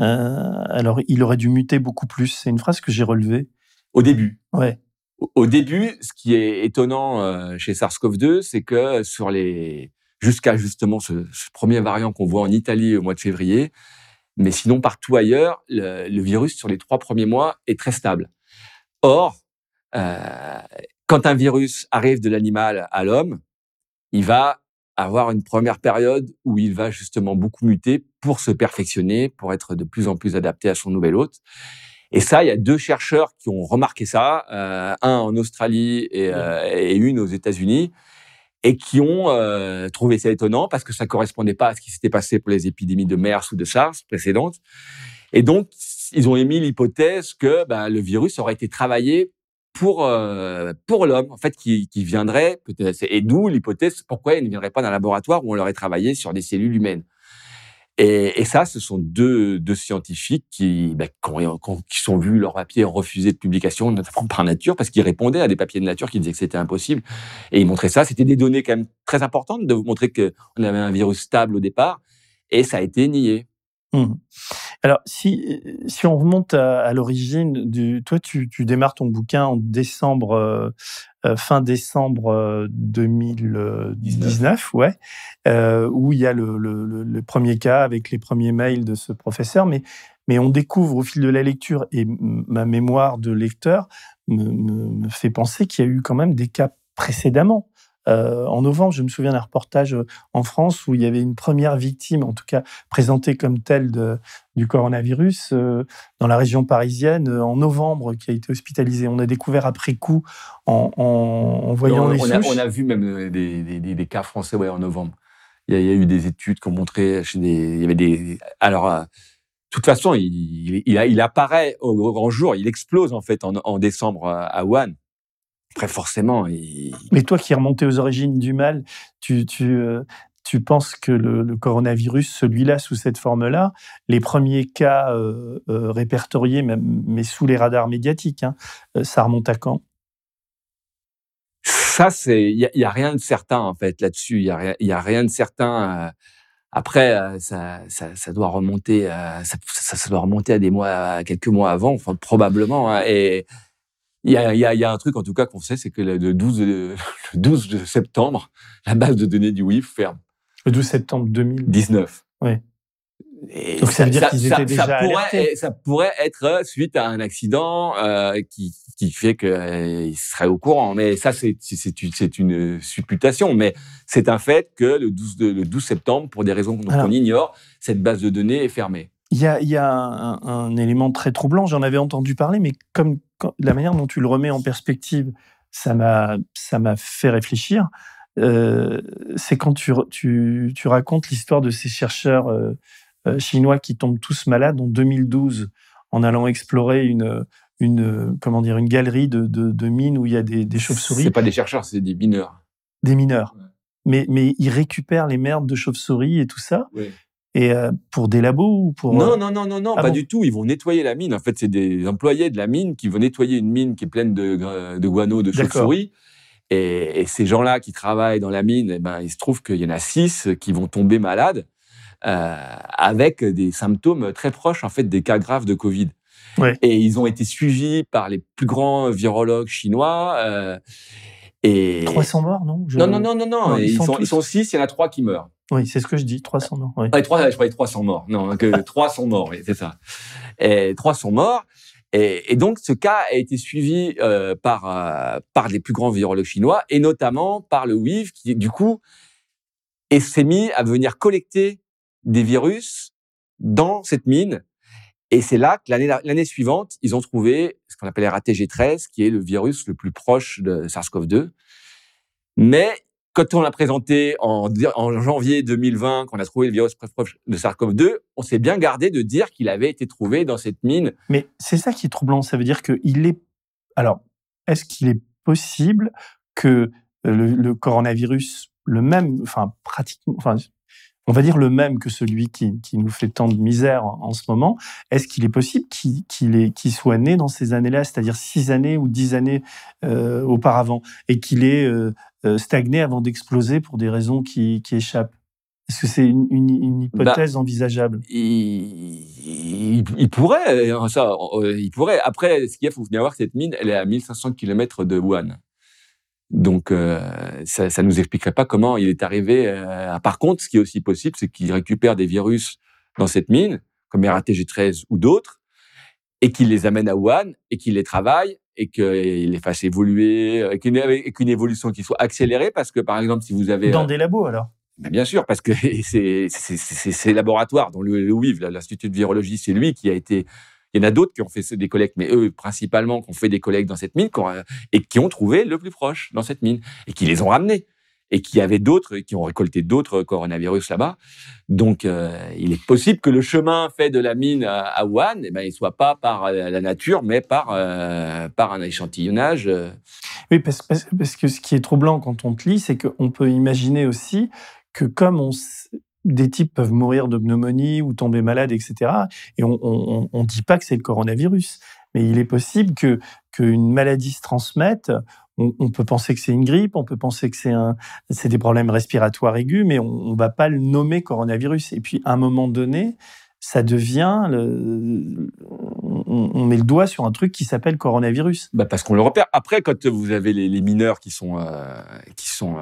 Euh, alors, il aurait dû muter beaucoup plus. C'est une phrase que j'ai relevée. Au début. Ouais. Au- Au début, ce qui est étonnant chez SARS-CoV-2, c'est que sur les jusqu'à justement ce, ce premier variant qu'on voit en Italie au mois de février, mais sinon partout ailleurs, le, le virus sur les trois premiers mois est très stable. Or, euh, quand un virus arrive de l'animal à l'homme, il va avoir une première période où il va justement beaucoup muter pour se perfectionner, pour être de plus en plus adapté à son nouvel hôte. Et ça, il y a deux chercheurs qui ont remarqué ça, euh, un en Australie et, euh, et une aux États-Unis, et qui ont euh, trouvé ça étonnant parce que ça correspondait pas à ce qui s'était passé pour les épidémies de MERS ou de SARS précédentes. Et donc, ils ont émis l'hypothèse que ben, le virus aurait été travaillé pour euh, pour l'homme, en fait, qui, qui viendrait peut-être. Et d'où l'hypothèse pourquoi il ne viendrait pas d'un laboratoire où on l'aurait travaillé sur des cellules humaines. Et, et ça, ce sont deux, deux scientifiques qui, bah, qui sont vus leurs papiers refusés de publication, notamment par Nature, parce qu'ils répondaient à des papiers de Nature qui disaient que c'était impossible. Et ils montraient ça. C'était des données quand même très importantes de vous montrer qu'on avait un virus stable au départ. Et ça a été nié. Mhm. Alors, si, si on remonte à, l'origine du, toi, tu, tu, démarres ton bouquin en décembre, euh, euh, fin décembre 2019, ouais, euh, où il y a le, le, le, premier cas avec les premiers mails de ce professeur, mais, mais on découvre au fil de la lecture et ma mémoire de lecteur me, me, me fait penser qu'il y a eu quand même des cas précédemment. Euh, en novembre, je me souviens d'un reportage euh, en France où il y avait une première victime, en tout cas présentée comme telle de, du coronavirus, euh, dans la région parisienne, en novembre, qui a été hospitalisée. On a découvert après coup, en, en, voyant on, les on a, on a, vu même des, des, des, cas français ouais, en novembre. Il y, a, il y, a, eu des études qui ont montré chez des, il y avait des. Alors, de toute façon, il, il, il, apparaît au grand jour, il explose en fait en, en décembre à Wuhan. Après, forcément. Mais toi qui es remonté aux origines du mal, tu, tu, euh, tu penses que le, coronavirus, celui-là, sous cette forme-là, les premiers cas euh, euh, répertoriés, même, mais sous les radars médiatiques, hein, ça remonte à quand? Ça, c'est. Il n'y a, rien de certain, en fait, là-dessus. Il n'y a, y a rien de certain. Après, ça, ça, ça, doit remonter, ça, ça, doit remonter à des mois, à quelques mois avant, enfin, probablement. Hein, et il y a, y, a, y a, un truc, en tout cas, qu'on sait, c'est que le 12, le 12 septembre, la base de données du WIF ferme. Le 12 septembre 2019. Oui. Donc ça veut dire qu'ils étaient déjà ça pourrait, ça pourrait être suite à un accident euh, qui, qui fait qu'ils euh, seraient au courant. Mais ça, c'est c'est une supputation. Mais c'est un fait que le 12, le 12 septembre, pour des raisons qu'on ignore, cette base de données est fermée. Il y a, y a un, un, élément très troublant. J'en avais entendu parler, mais comme la manière dont tu le remets en perspective, ça m'a ça m'a fait réfléchir. Euh, c'est quand tu, tu, tu racontes l'histoire de ces chercheurs euh, euh, chinois qui tombent tous malades en 2012 en allant explorer une, une, comment dire, une galerie de, de, de mines où il y a des, des chauves-souris. C'est pas des chercheurs, c'est des mineurs. Des mineurs. Mais, mais ils récupèrent les merdes de chauves-souris et tout ça. Et euh, pour des labos ou pour Non, non, non, non, non, ah pas du tout. Ils vont nettoyer la mine. En fait, c'est des employés de la mine qui vont nettoyer une mine qui est pleine de, de guano, de chauves-souris. Et, et, ces gens-là qui travaillent dans la mine, eh ben, il se trouve qu'il y en a six qui vont tomber malades euh, avec des symptômes très proches en fait des cas graves de Covid. Ouais. Et ils ont été suivis par les plus grands virologues chinois. Euh, et 300 morts, non? Non, non, non, non, non. ils, sont, ils sont six, il y en a trois qui meurent. Oui, c'est ce que je dis, 300 morts. Oui. Ouais, 3, je croyais 300 morts. Non, que 300 morts, oui, c'est ça. Et 300 morts. Et, et, donc, ce cas a été suivi euh, par, euh, par les plus grands virologues chinois, et notamment par le WIV, qui, du coup, s'est mis à venir collecter des virus dans cette mine. Et c'est là que l'année suivante, ils ont trouvé ce qu'on appelle RATG13, qui est le virus le plus proche de SARS-CoV-2. Mais quand on l'a présenté en, en, janvier 2020, qu'on a trouvé le virus proche de SARS-CoV-2, on s'est bien gardé de dire qu'il avait été trouvé dans cette mine. Mais c'est ça qui est troublant. Ça veut dire qu'il est. Alors, est-ce qu'il est possible que le, le, coronavirus, le même, enfin, pratiquement, enfin, on va dire le même que celui qui, qui nous fait tant de misère en, ce moment, est-ce qu'il est possible qu'il soit né dans ces années-là, c'est-à-dire six années ou dix années euh, auparavant, et qu'il ait euh, euh, stagné avant d'exploser pour des raisons qui, qui échappent? Est-ce que c'est une, une, hypothèse bah, envisageable? il, il, pourrait, ça, il pourrait. Après, ce qu'il faut bien voir que cette mine, elle est à 1500 km de Wuhan. Donc, euh, ça, ça nous expliquerait pas comment il est arrivé. Euh, par contre, ce qui est aussi possible, c'est qu'il récupère des virus dans cette mine, comme RATG13 ou d'autres, et qu'il les amène à Wuhan et qu'il les travaille et qu'il les fasse évoluer, et qu'une évolution qui soit accélérée, parce que par exemple, si vous avez dans euh, des labos alors? Ben bien sûr, parce que c'est ces laboratoires, dont le, le WIV, l'Institut de virologie, c'est lui qui a été il y en a d'autres qui ont fait des collectes, mais eux, principalement, qui ont fait des collectes dans cette mine et qui ont trouvé le plus proche dans cette mine et qui les ont ramenés et qui avaient d'autres, qui ont récolté d'autres coronavirus là-bas. Donc, euh, il est possible que le chemin fait de la mine à, Wuhan, eh ben, il soit pas par euh, la nature, mais par euh, par un échantillonnage. Oui, parce, parce, que ce qui est troublant quand on te lit, c'est qu'on peut imaginer aussi que comme on, des types peuvent mourir de pneumonie ou tomber malades, etc. Et on ne dit pas que c'est le coronavirus. Mais il est possible que qu'une maladie se transmette. On, peut penser que c'est une grippe, on peut penser que c'est un, c'est des problèmes respiratoires aigus, mais on, ne va pas le nommer coronavirus. Et puis, à un moment donné, ça devient, le, on, on met le doigt sur un truc qui s'appelle coronavirus. Bah parce qu'on le repère. Après, quand vous avez les, les mineurs qui sont euh, qui sont euh,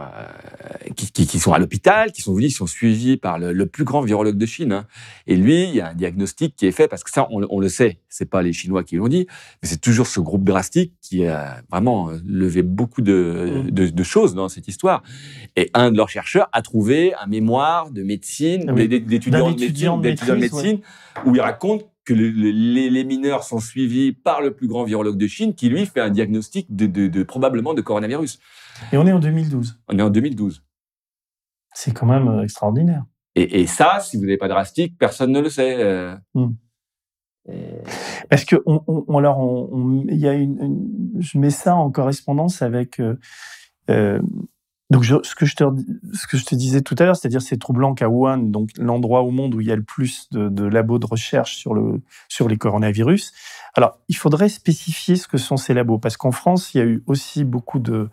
qui, qui, qui sont à l'hôpital, qui sont venus, qui sont suivis par le, le plus grand virologue de Chine, hein. et lui, il y a un diagnostic qui est fait parce que ça, on, on le sait, c'est pas les Chinois qui l'ont dit, mais c'est toujours ce groupe drastique qui a vraiment levé beaucoup de, Mm. de, de choses dans cette histoire. Et un de leurs chercheurs a trouvé un mémoire de médecine, Ah oui. d'étudiants de médecine, de d'étudiants de maîtrise, médecine, où il raconte que le- le- les, les mineurs sont suivis par le plus grand virologue de Chine, qui lui fait un diagnostic de, de- de- probablement de coronavirus. Et on est en 2012. On est en 2012. C'est quand même euh, extraordinaire. Et, et ça, si vous n'avez pas drastique, personne ne le sait. euh. Mm. Et- Parce que on, on, on- alors on, on- il y a une, une- je mets ça en correspondance avec euh, donc je, ce que je te ce que je te disais tout à l'heure, c'est-à-dire ces trous blancs à Wuhan, donc l'endroit au monde où il y a le plus de, de labos de recherche sur le sur les coronavirus. Alors il faudrait spécifier ce que sont ces labos parce qu'en France il y a eu aussi beaucoup de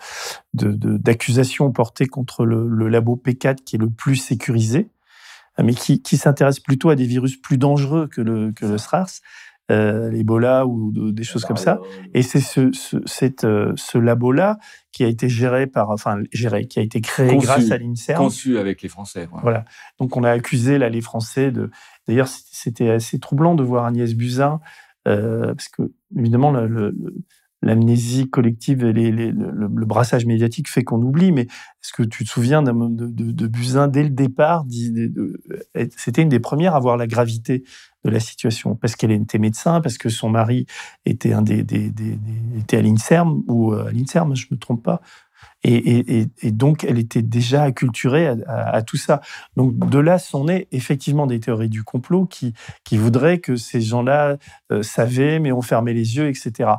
d'accusations portées contre le, le labo P4 qui est le plus sécurisé, mais qui, qui s'intéresse plutôt à des virus plus dangereux que le que le SRAS euh, l'Ebola ou de- des choses comme ça. Et c'est ce, ce, euh, ce labo-là qui a été géré par, enfin, géré, qui a été créé Conçu. grâce à l'INSERM. Conçu avec les Français. quoi. Voilà. Donc on a accusé là les Français de. D'ailleurs, c'était assez troublant de voir Agnès Buzyn, euh, parce que évidemment le- le- le- l'amnésie collective et le, brassage médiatique fait qu'on oublie. Mais est-ce que tu te souviens de, de, Buzyn dès le départ euh, C'était une des premières à voir la gravité de la situation? Parce qu'elle était médecin, parce que son mari était à l'Inserm ou euh, à l'Inserm, je me trompe pas. Et, donc, elle était déjà acculturée à, tout ça. Donc, de là sont nées effectivement des théories du complot qui, qui voudraient que ces gens-là euh, savaient, mais ont fermé les yeux, etc.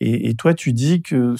Et, et toi, tu dis que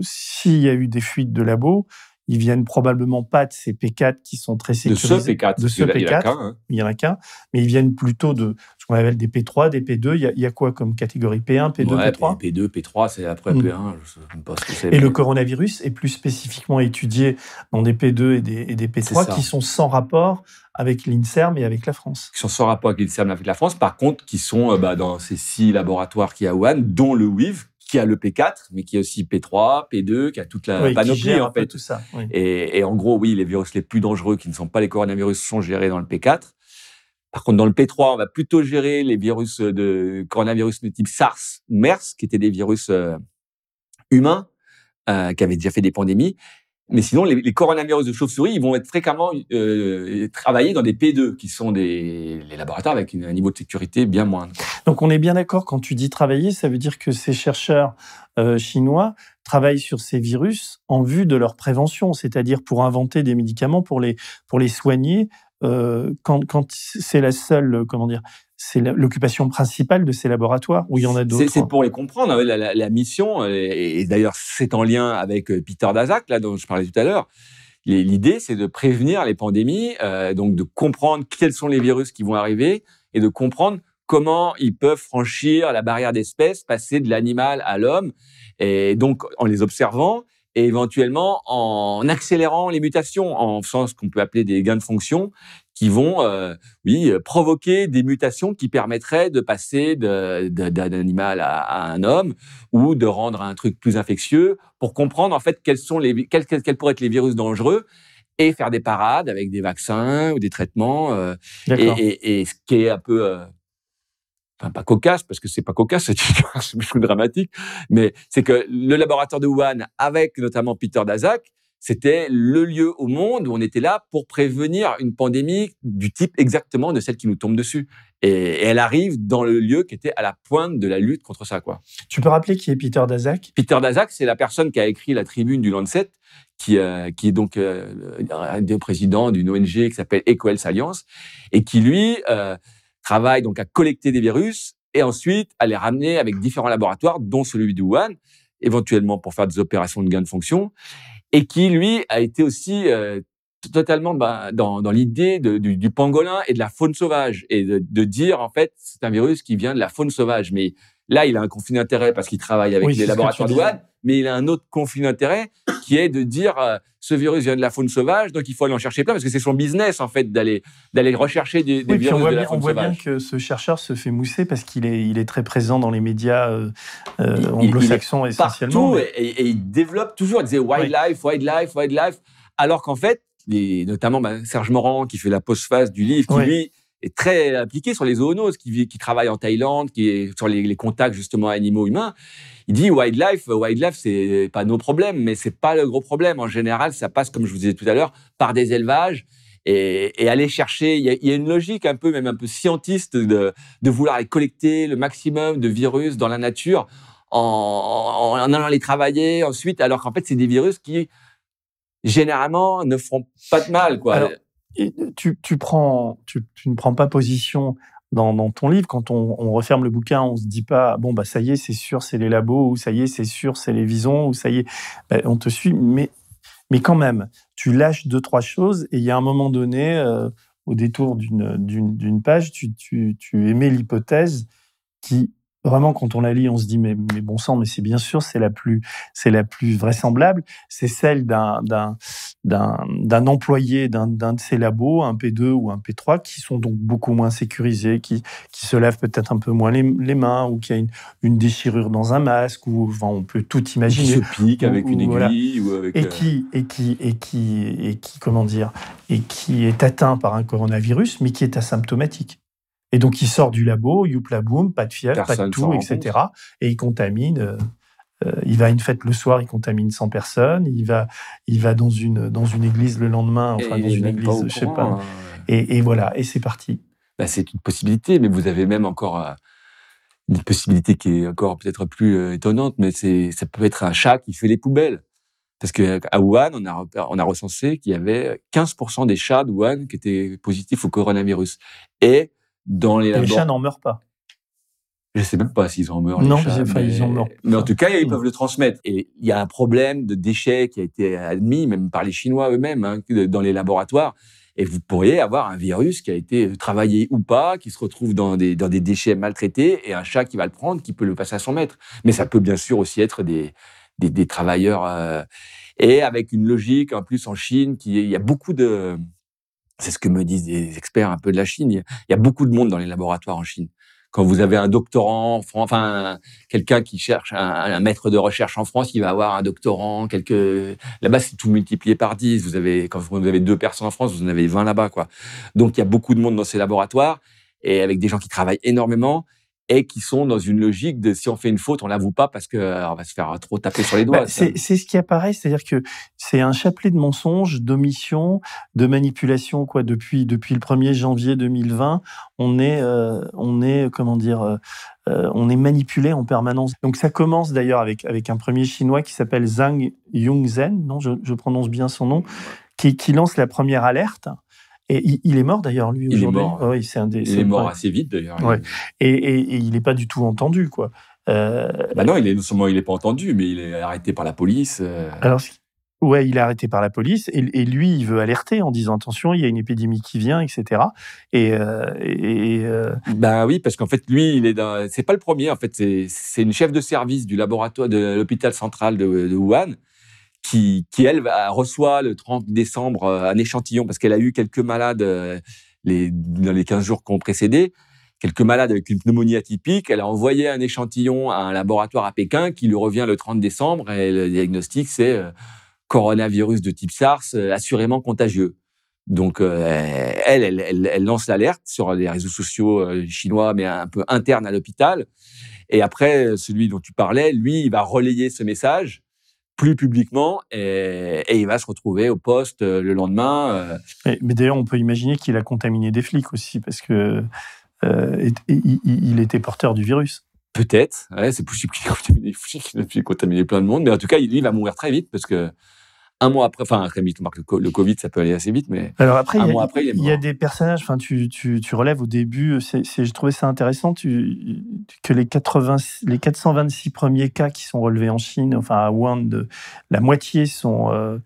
s'il y a eu des fuites de labos, ils viennent probablement pas de ces P4 qui sont très De ce sécurisés. P4. De ce il y en a- il y en a P4. qu'un, hein. Il y en a qu'un, mais ils viennent plutôt de ce qu'on appelle des P3, des P2. Il y a, il y a quoi comme catégorie? P1, P2, Ouais, P3 P, 2 P3, c'est après Mm. P1. Je pas ce que. Et le coronavirus est plus spécifiquement étudié dans des P2 et des, et des P3 C'est ça. qui sont sans rapport avec l'INSERM et avec la France. qui sont sans rapport avec l'INSERM avec la France, par contre, qui sont euh, bah, dans ces six laboratoires qu'il y a à Wuhan, dont le WIV, qui a le P4, mais qui a aussi P3, P2, qui a toute la Oui, panoplie, en fait. tout ça. oui. Et, et en gros, oui, les virus les plus dangereux, qui ne sont pas les coronavirus, sont gérés dans le P4. Par contre, dans le P3, on va plutôt gérer les virus de coronavirus de type SARS, MERS, qui étaient des virus euh, humains, euh, qui avaient déjà fait des pandémies. Mais sinon, les, coronavirus de chauve-souris, ils vont être fréquemment euh, travaillés dans des P2, qui sont des laboratoires avec un niveau de sécurité bien moindre. Donc on est bien d'accord quand tu dis travailler, ça veut dire que ces chercheurs euh, chinois travaillent sur ces virus en vue de leur prévention, c'est-à-dire pour inventer des médicaments pour les pour les soigner euh, quand quand c'est la seule comment dire c'est l'occupation principale de ces laboratoires où il y en a d'autres. C'est pour les comprendre. hein, La, la- la mission, euh, et, et d'ailleurs, c'est en lien avec euh, Peter Daszak, là, dont je parlais tout à l'heure. L'idée, c'est de prévenir les pandémies, euh, donc de comprendre quels sont les virus qui vont arriver et de comprendre comment ils peuvent franchir la barrière d'espèce, passer de l'animal à l'homme, et donc en les observant et éventuellement en accélérant les mutations, en faisant ce qu'on peut appeler des gains de fonction qui vont, euh, oui, euh, provoquer des mutations qui permettraient de passer de- de- d'un animal à, à un homme ou de rendre un truc plus infectieux pour comprendre en fait quels sont les quels, quels, pourraient être les virus dangereux et faire des parades avec des vaccins ou des traitements. euh, et, D'accord. et, et ce qui est un peu euh, Enfin, pas cocasse, parce que c'est pas cocasse, c'est plutôt dramatique, mais c'est que le laboratoire de Wuhan, avec notamment Peter Daszak, c'était le lieu au monde où on était là pour prévenir une pandémie du type exactement de celle qui nous tombe dessus. Et, et elle arrive dans le lieu qui était à la pointe de la lutte contre ça, quoi. Tu peux rappeler qui est Peter Daszak? Peter Daszak, c'est la personne qui a écrit la tribune du Lancet, qui, euh, qui est donc euh, un des présidents d'une ONG qui s'appelle EcoHealth Alliance, et qui, lui, euh, travaille donc à collecter des virus et ensuite à les ramener avec différents laboratoires, dont celui de Wuhan, éventuellement pour faire des opérations de gain de fonction, et qui, lui, a été aussi euh, totalement bah, dans, dans l'idée du, du pangolin et de la faune sauvage et de, de dire en fait c'est un virus qui vient de la faune sauvage. Mais là, il a un conflit d'intérêt parce qu'il travaille avec Oui, les laboratoires. Wuhan, mais il a un autre conflit d'intérêt qui est de dire euh, ce virus vient de la faune sauvage, donc il faut aller en chercher plein parce que c'est son business en fait d'aller d'aller rechercher des, des Oui, puis virus on voit, de la bien, on faune voit bien que ce chercheur se fait mousser parce qu'il est, il est très présent dans les médias euh, euh, anglo-saxons essentiellement. partout mais- et, et il développe toujours. Il disait wildlife, wildlife, wildlife, alors qu'en fait, les, notamment ben, Serge Morand qui fait la postface du livre, qui lui très appliqué sur les zoonoses, qui, qui travaille en Thaïlande, qui est sur les, contacts justement animaux-humains. Il dit wildlife, wildlife, c'est pas nos problèmes, mais c'est pas le gros problème. En général, ça passe, comme je vous disais tout à l'heure, par des élevages. Et, aller chercher, il y, a, une logique un peu, même un peu scientiste, de, vouloir aller collecter le maximum de virus dans la nature en, allant les travailler ensuite, alors qu'en fait, c'est des virus qui, généralement, ne feront pas de mal. Quoi. Tu, tu, tu, ne prends pas position dans, ton livre. Quand on, referme le bouquin, on se dit pas bon bah ça y est, c'est sûr, c'est les labos, ou ça y est, c'est sûr, c'est les visons, ou ça y est, ben, on te suit. Mais mais quand même, tu lâches deux trois choses et il y a un moment donné, euh, au détour d'une page, tu, tu, tu émets l'hypothèse qui vraiment quand on la lit, on se dit mais, mais bon sang, mais c'est bien sûr, c'est la plus c'est la plus vraisemblable, c'est celle d'un d'un d'un d'un employé d'un d'un de ces labos, un P2 ou un P3, qui sont donc beaucoup moins sécurisés, qui qui se lèvent peut-être un peu moins les, les mains, ou qui a une, une déchirure dans un masque, ou enfin, on peut tout qui imaginer se pique Ou- avec une voilà. aiguille ou avec. et euh, qui et qui et qui et qui comment dire et qui est atteint par un coronavirus mais qui est asymptomatique et donc il sort du labo youpla boum pas de fièvre pas de tout etc et il contamine euh, il va à une fête le soir il contamine 100 personnes il va il va dans une dans une église le lendemain enfin et dans une église je sais courant, pas hein. et, et voilà et c'est parti Bah, c'est une possibilité, mais vous avez même encore euh, une possibilité qui est encore peut-être plus euh, étonnante, mais c'est ça peut être un chat qui fait les poubelles. Parce que à Wuhan, on a, on a recensé qu'il y avait 15% des chats de Wuhan qui étaient positifs au coronavirus. Et dans les les labos, chats n'en meurent pas je sais même pas s'ils en meurent. Non, les chats, mais ils en meurent. Mais en tout cas, ils peuvent le transmettre. Et il y a un problème de déchets qui a été admis, même par les Chinois eux-mêmes, hein, dans les laboratoires. Et vous pourriez avoir un virus qui a été travaillé ou pas, qui se retrouve dans des, dans des déchets maltraités, et un chat qui va le prendre, qui peut le passer à son maître. Mais ça peut bien sûr aussi être des, des, des travailleurs. euh, et avec une logique, en plus, en Chine, qui il y a beaucoup de... C'est ce que me disent des experts un peu de la Chine. Il y a- beaucoup de monde dans les laboratoires en Chine. Quand vous avez un doctorant, enfin quelqu'un qui cherche un, un maître de recherche en France, il va avoir un doctorant, quelques là-bas c'est tout multiplié par 10. Vous avez quand vous avez deux personnes en France, vous en avez 20 là-bas quoi. Donc il y a beaucoup de monde dans ces laboratoires et avec des gens qui travaillent énormément et qui sont dans une logique de si on fait une faute, on l'avoue pas parce que euh, on va se faire trop taper sur les doigts. Bah, ça. c'est ce qui apparaît, c'est-à-dire que c'est un chapelet de mensonges, d'omissions, de manipulations. Quoi, depuis depuis le 1er janvier 2020, on est euh, on est comment dire, euh, euh, on est manipulé en permanence. Donc ça commence d'ailleurs avec avec un premier chinois qui s'appelle Zhang Yongzhen, non, je, je prononce bien son nom, qui qui lance la première alerte. Et il, il est mort d'ailleurs lui Il est mort. Un des. il est mort assez vite d'ailleurs. Ouais. Et, et, et il n'est pas du tout entendu, quoi. Euh, Bah non, il est non seulement il est pas entendu, mais il est arrêté par la police. euh. Alors, ouais, il est arrêté par la police et, et lui, il veut alerter en disant attention, il y a une épidémie qui vient, etc. Et, euh, et, euh, Ben oui, parce qu'en fait, lui, il est dans... c'est pas le premier. En fait, c'est c'est une chef de service du laboratoire de l'hôpital central de, de Wuhan qui, qui elle, reçoit le 30 décembre euh, un échantillon parce qu'elle a eu quelques malades euh, les, dans les 15 jours qui ont précédé, quelques malades avec une pneumonie atypique. Elle a envoyé un échantillon à un laboratoire à Pékin qui lui revient le 30 décembre et le diagnostic, c'est euh, coronavirus de type SARS, assurément contagieux. Donc, elle, elle, elle, elle lance l'alerte sur les réseaux sociaux chinois, mais un peu interne à l'hôpital. Et après, celui dont tu parlais, lui, il va relayer ce message plus publiquement et, et il va se retrouver au poste euh, le lendemain. euh, mais, mais d'ailleurs, on peut imaginer qu'il a contaminé des flics aussi, parce que euh, et- et- il, il était porteur du virus. Peut-être, ouais, c'est possible qu'il ait contaminé, qu'il ait contaminé plein de monde, mais en tout cas, lui, il va mourir très vite parce que Un mois après, enfin très vite, le, le Covid, ça peut aller assez vite, mais alors après, un il y a, mois après, il est il mort. y a des personnages. Enfin, tu, tu, tu relèves au début. Je trouvais ça intéressant tu, que les 80, les 426 premiers cas qui sont relevés en Chine, enfin à Wuhan, de, la moitié sont, euh,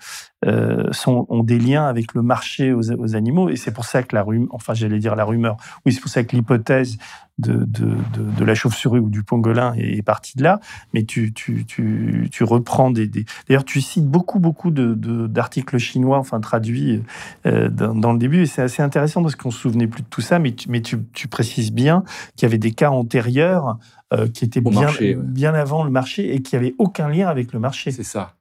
euh, sont ont des liens avec le marché aux, aux animaux. Et c'est pour ça que la rumeur, enfin j'allais dire la rumeur. Oui, c'est pour ça que l'hypothèse de, de, de, de la chauve-souris ou du pangolin est, partie de là. Mais tu, tu, tu, tu reprends des, des- D'ailleurs, tu cites beaucoup, beaucoup de, de- d'articles chinois, enfin traduits euh, dans, dans le début. Et c'est assez intéressant parce qu'on se souvenait plus de tout ça. Mais tu, mais tu, tu précises bien qu'il y avait des cas antérieurs euh, qui étaient bien, marché, ouais. bien avant le marché et qui n'avaient aucun lien avec le marché. C'est ça.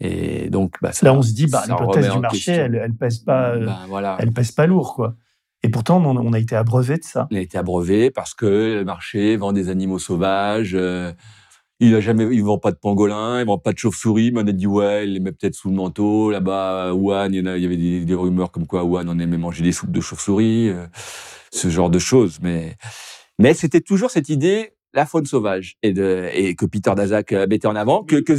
Et donc, bah, ça, Là, on se dit, bah, l'hypothèse du marché, elle, elle pèse pas, euh, Ben, voilà. elle pèse pas lourd, quoi. Et pourtant, on, on a été abreuvé de ça. Il a été abreuvé parce que le marché vend des animaux sauvages. euh, il a jamais, il vend pas de pangolin, il vend pas de chauve-souris. Mais on a dit ouais, il les met peut-être sous le manteau. Là-bas, Wuhan, il y, avait des, des rumeurs comme quoi Wuhan on aimait manger des soupes de chauve-souris, euh, ce genre de choses. Mais, mais c'était toujours cette idée la faune sauvage et, de, et que Peter Daszak euh, mettait en avant, que, que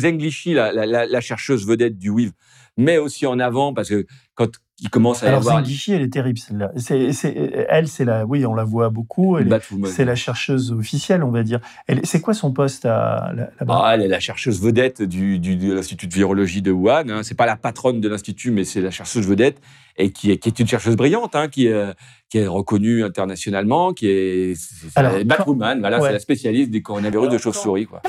la, la chercheuse vedette du WIV, met aussi en avant parce que quand il commence à y Alors, avoir Zengishi, elle est terrible, celle-là. C'est, c'est- elle, c'est la, oui, on la voit beaucoup. Elle est- Batwoman. c'est la chercheuse officielle, on va dire. Elle, c'est quoi son poste à, là-bas? Ah, elle est la chercheuse vedette du, du- de l'Institut de virologie de Wuhan. Hein. C'est pas la patronne de l'Institut, mais c'est la chercheuse vedette et qui est, qui est une chercheuse brillante, hein, qui, est, qui est reconnue internationalement, qui est, c'est- c'est Alors, la Batwoman. Voilà, ouais. c'est la spécialiste des coronavirus Alors, de chauve-souris. Quoi.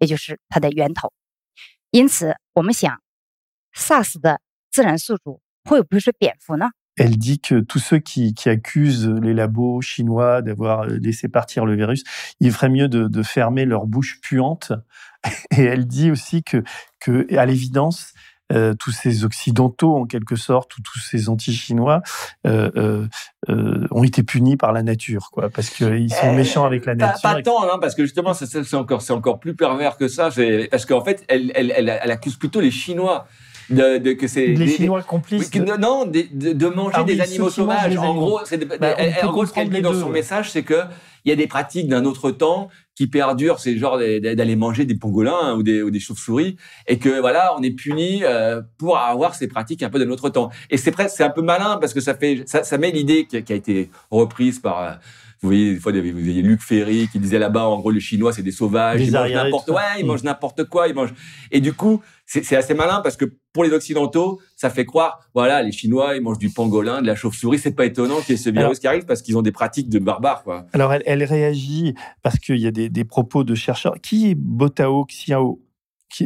那么科学家通过研究呢，都发现果蝠是这两种病毒的自然宿主，也就是它的源头。因此，我们想，SARS 的自然宿主会不会是蝙蝠呢？ Elle dit que tous ceux qui, qui accusent les labos chinois d'avoir euh, laissé partir le virus, il ferait mieux de, de fermer leur bouche puante. Et elle dit aussi que, que à l'évidence, euh, tous ces occidentaux, en quelque sorte, ou tous ces anti-chinois, euh, euh, euh, ont été punis par la nature, quoi, parce qu'ils sont Euh, méchants avec la nature. pas tant, hein, parce que justement, c'est encore, c'est encore plus pervers que ça. Parce qu'en fait, elle, elle, elle, elle accuse plutôt les Chinois de, de- que c'est les des- Chinois complices. Oui, que- de- non, de, manger Ah oui, des animaux sauvages. des En animaux. gros, c'est de- Bah, elle- on peut en gros, ce qu'elle dit dans son ouais. message, c'est que il y a des pratiques d'un autre temps qui perdurent, c'est genre d'aller manger des pangolins ou des, ou des chauves-souris, et que voilà, on est puni euh, pour avoir ces pratiques un peu d'un autre temps. Et c'est presque, c'est un peu malin parce que ça fait, ça, ça met l'idée qui, a- été reprise par. euh, vous voyez, des fois, vous voyez Luc Ferry qui disait là-bas, en gros, les Chinois, c'est des sauvages, Des ils mangent n'importe ça. ouais, ils Mm. mangent n'importe quoi, ils mangent. Et du coup, c'est assez malin parce que pour les Occidentaux, ça fait croire, voilà, les Chinois, ils mangent du pangolin, de la chauve-souris. C'est pas étonnant qu'il y ait ce virus Alors- qui arrive parce qu'ils ont des pratiques de barbares, quoi. Alors, elle, elle réagit parce qu'il y a des, des propos de chercheurs. Qui est Botao Xiao?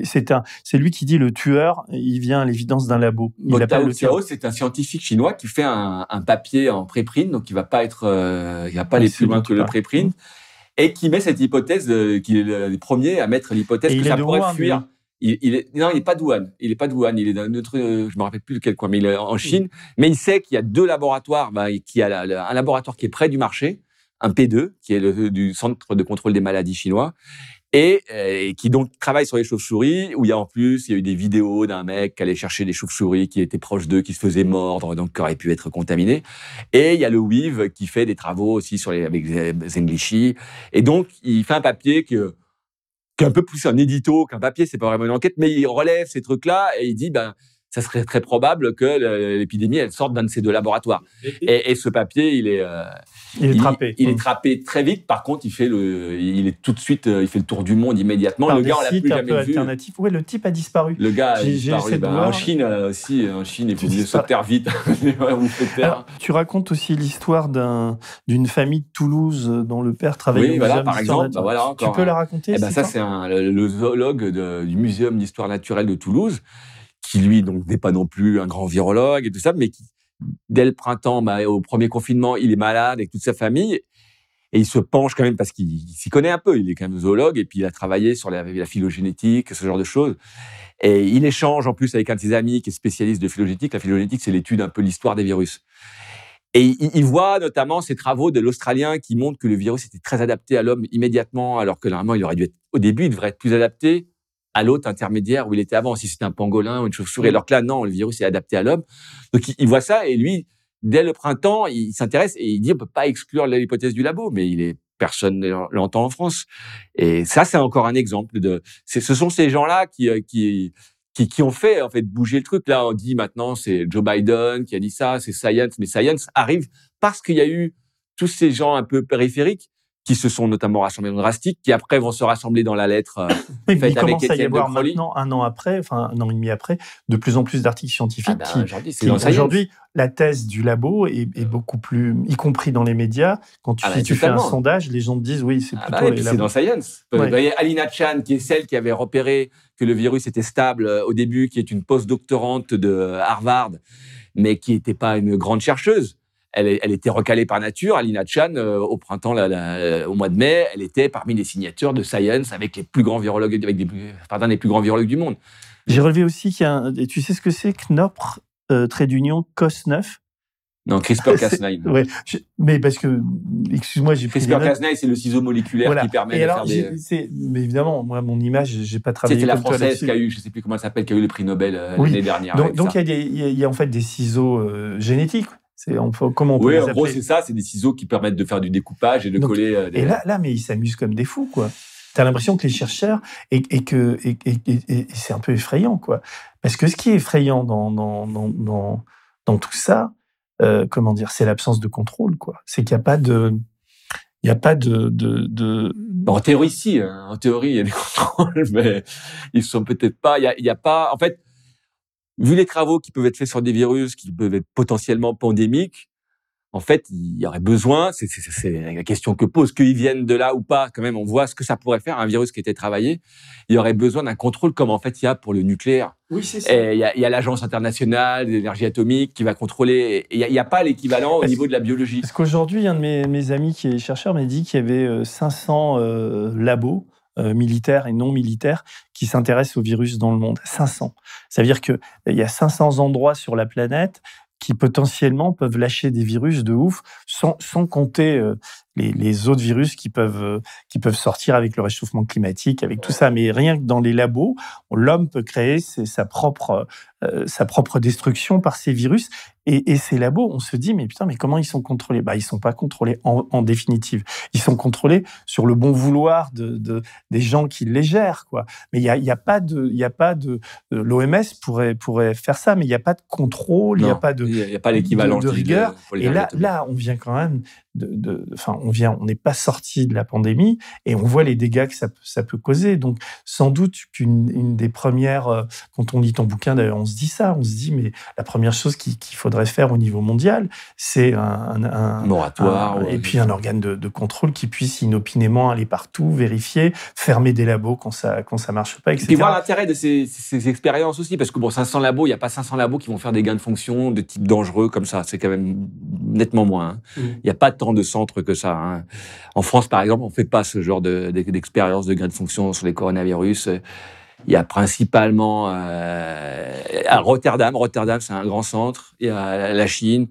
C'est un, c'est lui qui dit le tueur. Il vient à l'évidence d'un labo. Il Bo appelle Tao le tueur. Xiao, c'est un scientifique chinois qui fait un, un papier en préprint, donc il va pas être, euh, il va pas Oui, aller plus loin que le préprint, et qui met cette hypothèse, euh, qui est le, premier à mettre l'hypothèse que ça pourrait fuir. lui. Il, est, non, il est pas Wuhan. Il est pas Wuhan. Il est d'un autre, euh, je me rappelle plus de quel coin, mais il est en Chine. Mais il sait qu'il y a deux laboratoires, bah, qui a un laboratoire qui est près du marché, un P2, qui est le, du Centre de contrôle des maladies chinois, et, euh, et qui donc travaille sur les chauves-souris, où il y a en plus, il y a eu des vidéos d'un mec qui allait chercher des chauves-souris qui étaient proches d'eux, qui se faisaient mordre, donc qui auraient pu être contaminés. Et il y a le WIV qui fait des travaux aussi sur les, avec. Et donc, il fait un papier que, qui est un peu plus un édito qu'un papier, c'est pas vraiment une enquête, mais il relève ces trucs-là et il dit, ben, ça serait très probable que l'épidémie, elle sorte d'un de ces deux laboratoires. Et, et ce papier, il est, euh, Il est trappé. Il, est Mm. trappé très vite. Par contre, il fait le, il est tout de suite, euh, il fait le tour du monde immédiatement. Par le des gars, on l'a plus un peu jamais vu. alternatifs. Oui, le type a disparu. Le gars, a disparu. Ben, voir. en Chine euh, aussi, en Chine, il dis se vite. Taire. Alors, tu racontes aussi l'histoire d'un, d'une famille de Toulouse dont le père travaillait Oui, au voilà, par exemple, bah naturelle. voilà, encore tu peux la raconter Eh ben, ça, c'est le, le zoologue de- du Muséum d'histoire naturelle de Toulouse, qui lui donc n'est pas non plus un grand virologue et tout ça, mais qui dès le printemps, bah, au premier confinement, il est malade avec toute sa famille. Et il se penche quand même parce qu'il il s'y connaît un peu. Il est quand même zoologue et puis il a travaillé sur la, la phylogénétique, ce genre de choses. Et il échange en plus avec un de ses amis qui est spécialiste de phylogénétique. La phylogénétique, c'est l'étude un peu l'histoire des virus. Et il, il voit notamment ces travaux de l'Australien qui montrent que le virus était très adapté à l'homme immédiatement, alors que normalement, il aurait dû être, au début, il devrait être plus adapté à l'autre intermédiaire où il était avant, si c'était un pangolin ou une chauve-souris. Alors que là, non, le virus est adapté à l'homme. Donc, il, il voit ça et lui, dès le printemps, il s'intéresse et il dit on peut pas exclure l'hypothèse du labo, mais il est personne ne l'entend en France. Et ça, c'est encore un exemple de. Ce sont ces gens-là qui, qui qui, qui ont fait en fait bouger le truc. Là, on dit maintenant c'est Joe Biden qui a dit ça, c'est Science, mais Science arrive parce qu'il y a eu tous ces gens un peu périphériques qui se sont notamment rassemblés dans Drastic, qui après vont se rassembler dans la lettre euh, Oui, faite il avec commence à y avoir maintenant, un an après, enfin un an et demi après, de plus en plus d'articles scientifiques Ah bah, qui, aujourd'hui, la thèse du labo est, est beaucoup plus, y compris dans les médias. Quand tu, Ah bah, si tu fais un sondage, les gens te disent oui, c'est Ah plutôt et les puis c'est dans Science. Vous voyez, Alina Chan, qui est celle qui avait repéré que le virus était stable euh, au début, qui est une post-doctorante de euh, Harvard, mais qui n'était pas une grande chercheuse. Elle, était recalée par nature. Alina Chan, euh, au printemps, là, là, euh, au mois de mai, elle était parmi les signatures de Science avec les plus grands virologues, avec des, pardon, les plus grands virologues du monde. J'ai relevé aussi qu'il y a un, et tu sais ce que c'est Knopr, euh, trait d'union COS9 Non, CRISPR-Cas9. Ouais, je- mais parce que, excuse-moi, j'ai pris des notes. CRISPR-Cas9, c'est le ciseau moléculaire Voilà. qui permet Et de alors, faire des... mais évidemment, moi, mon image, j'ai pas travaillé C'était la française qui a eu, je sais plus comment elle s'appelle, qui a eu le prix Nobel euh, Oui. l'année dernière. Donc, il y, a des- il y a- il y a en fait des ciseaux euh, génétiques. C'est on peut- comment on peut Oui, les en gros, c'est ça, c'est des ciseaux qui permettent de faire du découpage et de Donc, coller euh, des... Et là, là, mais ils s'amusent comme des fous, quoi. T'as l'impression que les chercheurs et, et que et, et- et- et c'est un peu effrayant, quoi. Parce que ce qui est effrayant dans dans dans dans, tout ça, euh, comment dire, c'est l'absence de contrôle, quoi. C'est qu'il n'y a pas de il y a pas de, de, de... En théorie, si. hein. En théorie, il y a des contrôles, mais ils sont peut-être pas. Il y a, a pas. En fait, vu les travaux qui peuvent être faits sur des virus qui peuvent être potentiellement pandémiques, en fait, il y aurait besoin. C'est la question que pose, qu'ils viennent de là ou pas. Quand même, on voit ce que ça pourrait faire un virus qui était travaillé. Il y aurait besoin d'un contrôle, comme en fait il y a pour le nucléaire. Oui, c'est Et Il y a, l'agence internationale d'énergie atomique qui va contrôler. Il n'y a, pas l'équivalent au niveau de la biologie. Parce qu'aujourd'hui, un de mes, mes amis qui est chercheur m'a dit qu'il y avait euh, 500 euh, labos euh, militaires et non militaires qui s'intéressent aux virus dans le monde. 500. Ça veut dire qu'il y a 500 endroits sur la planète qui potentiellement peuvent lâcher des virus de ouf, sans, sans compter euh, les, les autres virus qui peuvent, euh, qui peuvent sortir avec le réchauffement climatique, avec tout ça. Mais rien que dans les labos, l'homme peut créer ses- sa propre, euh, sa propre destruction par ces virus. Et, et ces labos, on se dit, mais putain, mais comment ils sont contrôlés? Bah, Ils sont pas contrôlés en, en définitive. Ils sont contrôlés sur le bon vouloir de, de- des gens qui les gèrent. Quoi. Mais il n'y a, y a pas de... Y a pas de L'OMS pourrait, pourrait faire ça, mais il n'y a pas de contrôle, il n'y a pas de... il n'y a pas l'équivalent de dis, rigueur. Et là, là, on vient quand même de, de- enfin, on vient, on n'est pas sorti de la pandémie et on voit les dégâts que ça, peut- ça peut causer. Donc, sans doute qu'une une des premières, euh, quand on lit ton bouquin, d'ailleurs, on se dit ça, on se dit, mais la première chose qu'il faudrait faire au niveau mondial, c'est un, un- un- moratoire. un- ouais. et puis un organe de, de contrôle qui puisse inopinément aller partout, vérifier, fermer des labos quand ça, quand ça marche pas, etc. Puis voir l'intérêt de ces, ces expériences aussi, parce que bon, 500 labos, il n'y a pas 500 labos qui vont faire des gains de fonction de type dangereux comme ça. C'est quand même nettement moins. hein. Mm. Il n'y a pas de centres que ça. hein. En France, par exemple, on ne fait pas ce genre de- d'expérience de gains de fonction sur les coronavirus. Il y a principalement euh, à Rotterdam. Rotterdam, c'est un grand centre. Il y a la Chine.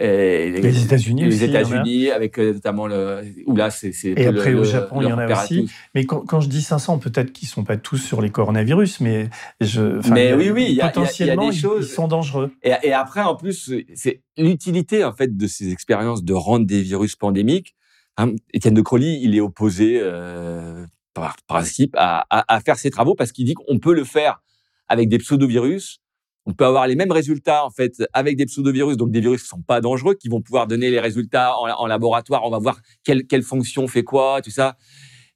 Et Les États-Unis les. États-Unis, avec euh, notamment le. Où là, c'est. Et le- après, au Japon, il y en a aussi. Mais quand, quand je dis 500, peut-être qu'ils sont pas tous sur les coronavirus, mais je. Mais oui, oui, il y a- y a- potentiellement, des ils- choses- Ils sont dangereux. Et, et après, en plus, c'est l'utilité en fait de ces expériences de rendre des virus pandémiques. Hein, Étienne de Crowley, il est opposé euh, par principe à, à- à faire ces travaux parce qu'il dit qu'on peut le faire avec des pseudovirus. On peut avoir les mêmes résultats en fait avec des pseudovirus, donc des virus qui sont pas dangereux, qui vont pouvoir donner les résultats en, laboratoire. On va voir quelle, fonction fait quoi, tout ça.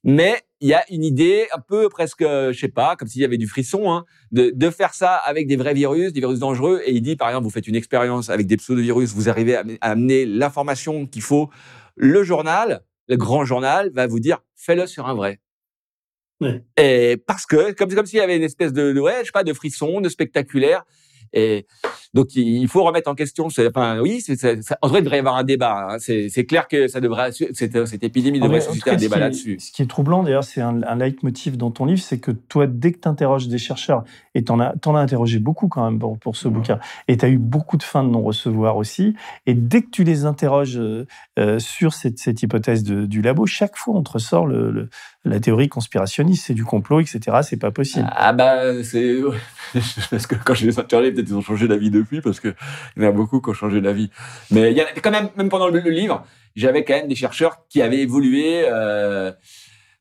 Mais il y a une idée un peu presque, je sais pas, comme s'il y avait du frisson, hein, de, de faire ça avec des vrais virus, des virus dangereux. Et il dit, par exemple, vous faites une expérience avec des pseudovirus, vous arrivez à, à amener l'information qu'il faut. Le journal, le grand journal, va vous dire, fais-le sur un vrai. Ouais. Et parce que, comme, comme s'il y avait une espèce de, ouais, je sais pas, de frisson, de spectaculaire. Et donc, il faut remettre en question. Enfin, oui, c'est- c'est- ça- en vrai, il devrait y avoir un débat. hein. C'est clair que ça devrait, cette, cette épidémie Ah, devrait en susciter un débat est- là-dessus. Ce qui est troublant, d'ailleurs, c'est un, un leitmotiv dans ton livre, c'est que toi, dès que tu interroges des chercheurs, et tu en as, t'en as interrogé beaucoup quand même pour, pour ce bouquin, et tu as eu beaucoup de fins de non-recevoir aussi, et dès que tu les interroges euh, euh, sur cette, cette hypothèse de- du labo, chaque fois, on te ressort le, le- la théorie conspirationniste, c'est du complot, etc. C'est pas possible. Ah bah c'est parce que quand je les interrogés, peut-être ils ont changé d'avis depuis parce que il y en a beaucoup qui ont changé d'avis. Mais il y a quand même même pendant le, livre, j'avais quand même des chercheurs qui avaient évolué. Euh,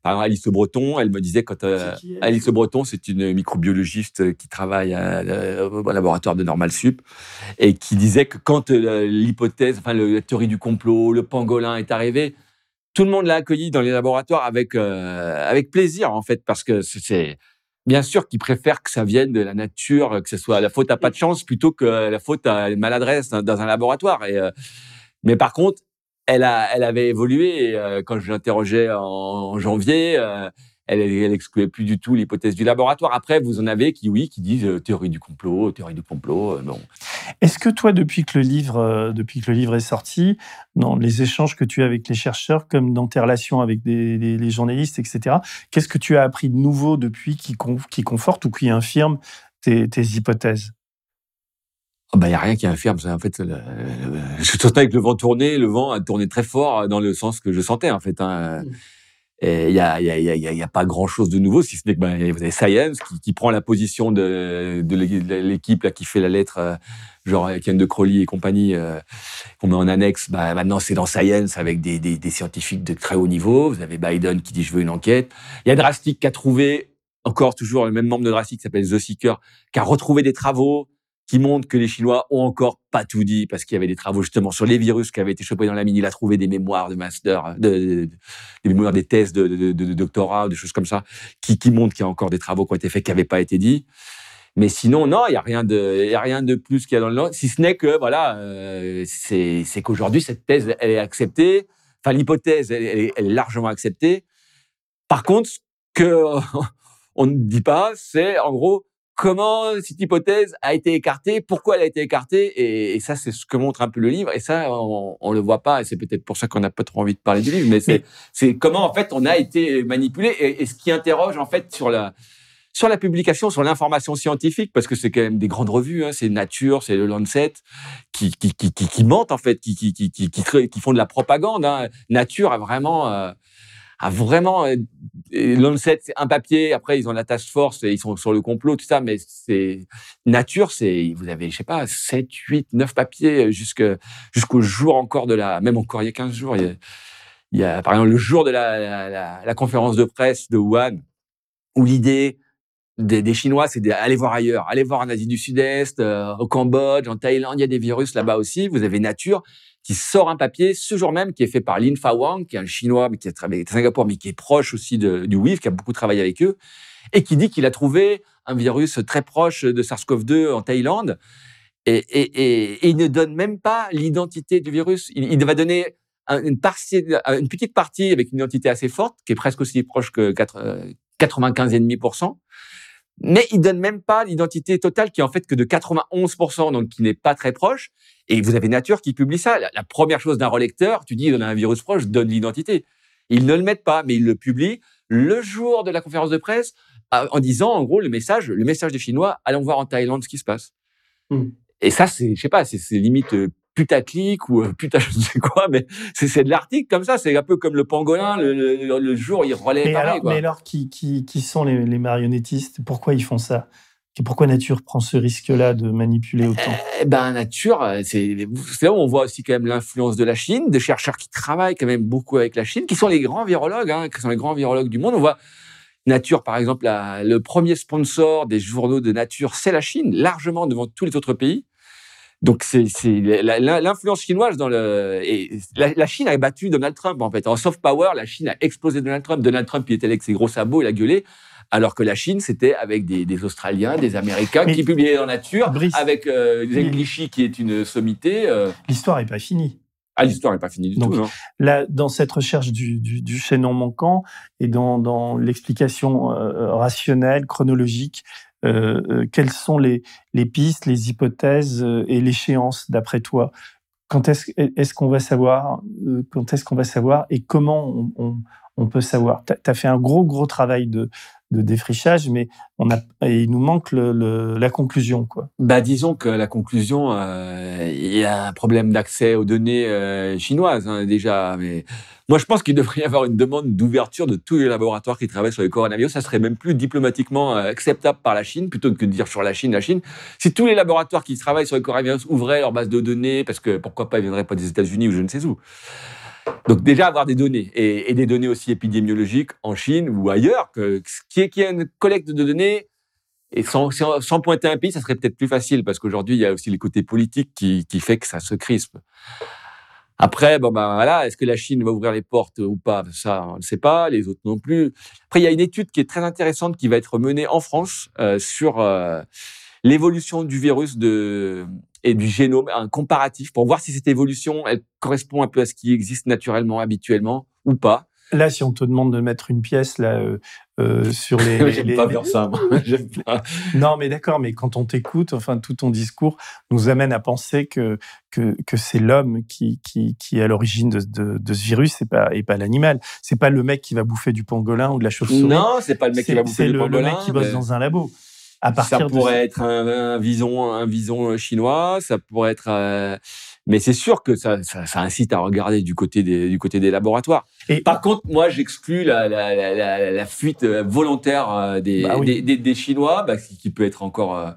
par exemple, Alice Breton, elle me disait quand euh, Alice Breton, c'est une microbiologiste qui travaille à, au laboratoire de Normal Sup et qui disait que quand euh, l'hypothèse, enfin le, la théorie du complot, le pangolin est arrivé, tout le monde l'a accueilli dans les laboratoires avec euh, avec plaisir en fait parce que c'est bien sûr qu'ils préfèrent que ça vienne de la nature, que ce soit la faute à pas de chance plutôt que la faute à une maladresse dans un laboratoire. Et euh, mais par contre, elle a elle avait évolué euh, quand je l'interrogeais en, janvier, elle, elle excluait plus du tout l'hypothèse du laboratoire. Après, vous en avez qui, oui, qui disent théorie du complot, théorie du complot. bon. Est-ce que toi, depuis que le livre, depuis que le livre est sorti, dans les échanges que tu as avec les chercheurs, comme dans tes relations avec des, les journalistes, etc., qu'est-ce que tu as appris de nouveau depuis qui, qui conforte ou qui infirme tes, tes hypothèses? Il oh n'y a rien qui infirme. En fait, le, je sentais avec le vent tourner, le vent a tourné très fort dans le sens que je sentais, en fait. Hein. Mmh. Et il y a, y, a, y, a, y a pas grand chose de nouveau, si ce n'est que ben, vous avez Science qui, qui, prend la position de, de l'équipe là qui fait la lettre, euh, genre Ken de Crowley et compagnie, euh, qu'on met en annexe. Ben, maintenant, c'est dans Science avec des, des, des, scientifiques de très haut niveau. Vous avez Biden qui dit je veux une enquête. Il y a Drastic qui a trouvé encore toujours le même membre de Drastic qui s'appelle The Seeker, qui a retrouvé des travaux qui montre que les Chinois ont encore pas tout dit parce qu'il y avait des travaux justement sur les virus qui avaient été chopés dans la mine. Il a trouvé des mémoires de master, de, des mémoires des thèses de, de, de, doctorat, des choses comme ça, qui, qui montrent qu'il y a encore des travaux qui ont été faits qui n'avaient pas été dits. Mais sinon, non, il y a rien de, y a rien de plus qu'il y a dans le si ce n'est que voilà, euh, c'est, qu'aujourd'hui cette thèse elle est acceptée. Enfin, l'hypothèse elle, elle est largement acceptée. Par contre, ce que on ne dit pas, c'est en gros comment cette hypothèse a été écartée, pourquoi elle a été écartée, et, ça, c'est ce que montre un peu le livre. Et ça, on, on le voit pas, et c'est peut-être pour ça qu'on n'a pas trop envie de parler du livre, mais c'est, c'est comment en fait on a été manipulé, et, ce qui interroge en fait sur la sur la publication, sur l'information scientifique, parce que c'est quand même des grandes revues, hein, c'est Nature, c'est le Lancet, qui, qui, qui, qui, mentent en fait, qui, qui, qui, qui, qui, font de la propagande. Hein. Nature a vraiment euh, a vraiment euh, Lancet, c'est un papier. Après, ils ont la task force ils sont sur le complot, tout ça. Mais c'est nature, c'est vous avez, je sais pas, 7, 8, 9 papiers jusque jusqu'au jour encore de la, même encore il y a 15 jours. Il y a, par exemple le jour de la, la, la conférence de presse de Wuhan où l'idée des, Chinois, c'est d'aller voir ailleurs, aller voir en Asie du Sud-Est, euh, au Cambodge, en Thaïlande, il y a des virus là-bas aussi. Vous avez Nature qui sort un papier ce jour même qui est fait par Lin Fa Wang, qui est un Chinois mais qui a travaillé à Singapour, mais qui est proche aussi du WIF, qui a beaucoup travaillé avec eux, et qui dit qu'il a trouvé un virus très proche de SARS-CoV-2 en Thaïlande. Et, il ne donne même pas l'identité du virus. Il, va donner une, partie, une petite partie avec une identité assez forte, qui est presque aussi proche que 95,5%. Mais il donne même pas l'identité totale qui est en fait que de 91%, donc qui n'est pas très proche. Et vous avez Nature qui publie ça. La, première chose d'un relecteur, tu dis, on a un virus proche, donne l'identité. Ils ne le mettent pas, mais ils le publient le jour de la conférence de presse en disant, en gros, le message, le message des Chinois, allons voir en Thaïlande ce qui se passe. Hmm. Et ça, c'est, je sais pas, c'est limite euh, putaclic ou euh, putain je ne sais quoi, mais c'est de l'article comme ça. C'est un peu comme le pangolin, le, le, jour il relaie mais pareil. Alors, Mais alors, qui, qui, qui sont les, les, marionnettistes? Pourquoi ils font ça? Et pourquoi Nature prend ce risque-là de manipuler autant? eh ben Nature, euh, c'est là où on voit aussi quand même l'influence de la Chine, des chercheurs qui travaillent quand même beaucoup avec la Chine, qui sont les grands virologues, hein, qui sont les grands virologues du monde. On voit Nature, par exemple, la, le premier sponsor des journaux de Nature, c'est la Chine, largement devant tous les autres pays. Donc c'est l'influence chinoise dans le et la, Chine a battu Donald Trump en fait en soft power. La Chine a explosé Donald Trump. Donald Trump il était avec ses gros sabots, il a gueulé. Alors que la Chine, c'était avec des, des, Australiens, des Américains qui publiaient dans Nature, avec euh, Zenglishi qui est une sommité. Euh. L'histoire n'est pas finie. Ah, l'histoire n'est pas finie du tout. Non. Là, dans cette recherche du, du, du chaînon manquant et dans, dans l'explication euh, rationnelle, chronologique quelles sont les, pistes, les hypothèses euh, et l'échéance d'après toi? Quand est-ce est qu'on va savoir Quand est-ce qu'on va savoir et comment on, on, on peut savoir? Tu as fait un gros gros travail de de défrichage, mais on a, il nous manque le, la conclusion. Quoi. Bah, disons que la conclusion, euh, il y a un problème d'accès aux données euh, chinoises hein, déjà. Mais moi, je pense qu'il devrait y avoir une demande d'ouverture de tous les laboratoires qui travaillent sur le coronavirus. Ça serait même plus diplomatiquement euh, acceptable par la Chine, plutôt que de dire sur la Chine, la Chine. Si tous les laboratoires qui travaillent sur le coronavirus ouvraient leur base de données, parce que pourquoi pas, ils viendraient pas des États-Unis ou je ne sais où. Donc déjà avoir des données et, des données aussi épidémiologiques en Chine ou ailleurs, que, qui est, qui une collecte de données et sans, sans, pointer un pays, ça serait peut-être plus facile parce qu'aujourd'hui il y a aussi le côté politique qui, qui fait que ça se crispe. Après, bon ben voilà, est-ce que la Chine va ouvrir les portes ou pas? Ça, on ne sait pas. Les autres non plus. Après, il y a une étude qui est très intéressante qui va être menée en France euh, sur euh, l'évolution du virus de et du génome, un comparatif pour voir si cette évolution, elle correspond un peu à ce qui existe naturellement, habituellement ou pas. Là, si on te demande de mettre une pièce là euh, euh sur les, j'aime pas faire ça. pas. Non, mais d'accord. Mais quand on t'écoute, enfin, tout ton discours nous amène à penser que que, que c'est l'homme qui, qui qui est à l'origine de, de, de, ce virus, et pas et pas l'animal. C'est pas le mec qui va bouffer du pangolin ou de la chauve-souris. Non, c'est pas le mec qui va bouffer du pangolin. C'est le mec qui bosse dans un labo ça pourrait être un, vison, un vison chinois, ça pourrait être. Euh, mais c'est sûr que ça, ça, ça, incite à regarder du côté des, du côté des laboratoires. Et par contre, moi, j'exclus la, la, la, la, fuite volontaire euh, des, bah des, des, des, Chinois, bah, qui, peut être encore. Euh,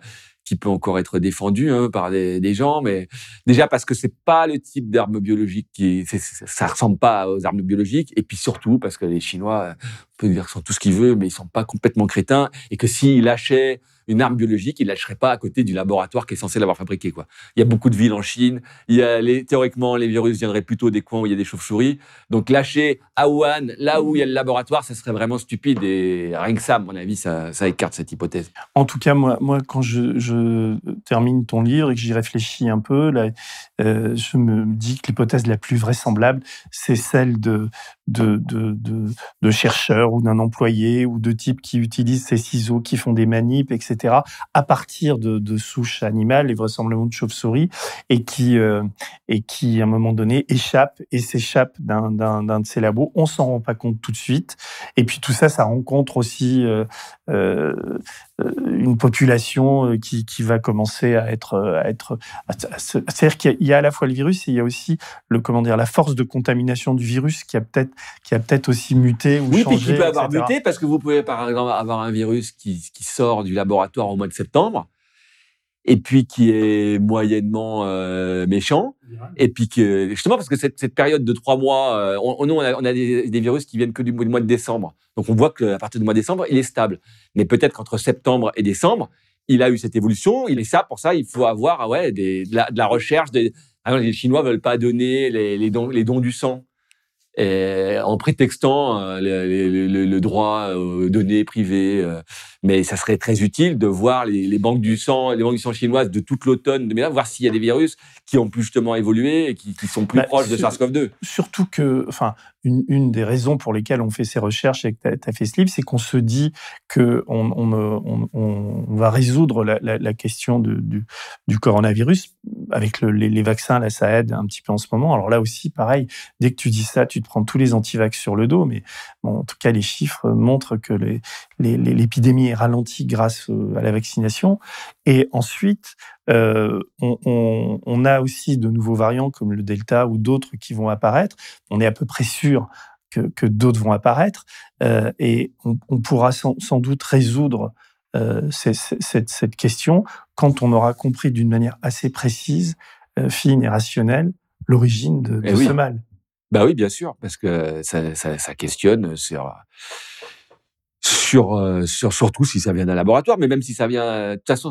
qui peut encore être défendu hein, par des, des, gens, mais déjà parce que c'est pas le type d'armes biologiques qui, ça ressemble pas aux armes biologiques, et puis surtout parce que les Chinois, on peut dire qu'ils sont tout ce qu'ils veulent, mais ils sont pas complètement crétins, et que s'ils lâchaient une arme biologique, il lâcherait pas à côté du laboratoire qui est censé l'avoir fabriqué. Quoi. Il y a beaucoup de villes en Chine. Il y a les, théoriquement, les virus viendraient plutôt des coins où il y a des chauves-souris. Donc lâcher à Wuhan, là où il y a le laboratoire, ça serait vraiment stupide. Et rien que ça, à mon avis, ça, écarte cette hypothèse. En tout cas, moi, quand je, termine ton livre et que j'y réfléchis un peu, euh, je me dis que l'hypothèse la plus vraisemblable, c'est celle de, de, de, de, chercheurs ou d'un employé ou de types qui utilisent ces ciseaux, qui font des manips, etc., à partir de, de souches animales, les vraisemblablement de chauves-souris, et qui, euh, et qui, à un moment donné, échappent et s'échappent d'un, de ces labos. On s'en rend pas compte tout de suite. Et puis tout ça, ça rencontre aussi euh, euh, une population qui, qui va commencer à être... À être c'est-à-dire qu'il y a à la fois le virus et il y a aussi le, comment dire, la force de contamination du virus qui a peut-être qui a peut-être aussi muté ou oui, changé. Oui, puis qui peut avoir muté parce que vous pouvez par exemple avoir un virus qui, qui, sort du laboratoire au mois de septembre et puis qui est moyennement euh, méchant et puis que justement parce que cette, cette période de trois mois, euh, on, on, a, on a des, des, virus qui viennent que du mois de décembre, donc on voit qu'à partir du mois de décembre, il est stable. Mais peut-être qu'entre septembre et décembre, il a eu cette évolution. Il est ça pour ça, il faut avoir ah ouais des, de, la, de la recherche. Des, les Chinois veulent pas donner les, les, dons, les dons du sang et en prétextant euh, le, droit aux données privées. Euh, mais ça serait très utile de voir les, banques du sang, les banques du sang chinoises de toute l'automne, de voir s'il y a des virus qui ont plus justement évolué et qui, sont plus bah, proches de SARS-CoV-2. Surtout que, enfin, une, des raisons pour lesquelles on fait ces recherches et que tu as, fait ce livre, c'est qu'on se dit que on, on, va résoudre la, question du, du, coronavirus avec les, vaccins. Là, ça aide un petit peu en ce moment. Alors là aussi, pareil, dès que tu dis ça, tu te prends tous les antivax sur le dos. Mais en tout cas, les chiffres montrent que l'épidémie est ralentie grâce à la vaccination. Et ensuite, euh, on, on, a aussi de nouveaux variants comme le Delta ou d'autres qui vont apparaître. On est à peu près sûr que, que d'autres vont apparaître euh, et on, on pourra sans, sans, doute résoudre euh, cette, cette, question quand on aura compris d'une manière assez précise, fine et rationnelle, l'origine de, de ce mal. Bah oui, bien sûr, parce que ça, ça, ça questionne sur sur, euh, sur surtout si ça vient d'un laboratoire, mais même si ça vient, de toute façon,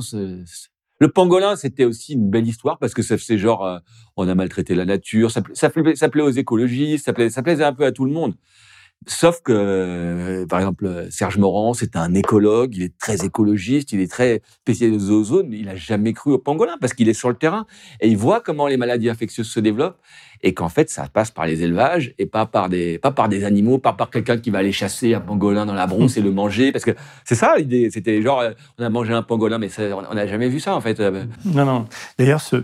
le pangolin, c'était aussi une belle histoire parce que c'est genre, euh, on a maltraité la nature, ça, ça, plaît, ça aux écologistes, ça, ça plaisait un peu à tout le monde. Sauf que, euh, par exemple, Serge Morand, c'est un écologue, il est très écologiste, il est très spécialisé aux zones, il a jamais cru au pangolin parce qu'il est sur le terrain et il voit comment les maladies infectieuses se développent et qu'en fait, ça passe par les élevages et pas par des, pas par des animaux, pas par quelqu'un qui va aller chasser un pangolin dans la brousse et le manger parce que c'est ça l'idée. C'était genre, euh, on a mangé un pangolin, mais on n'a jamais vu ça en fait. Non, non. D'ailleurs, ce,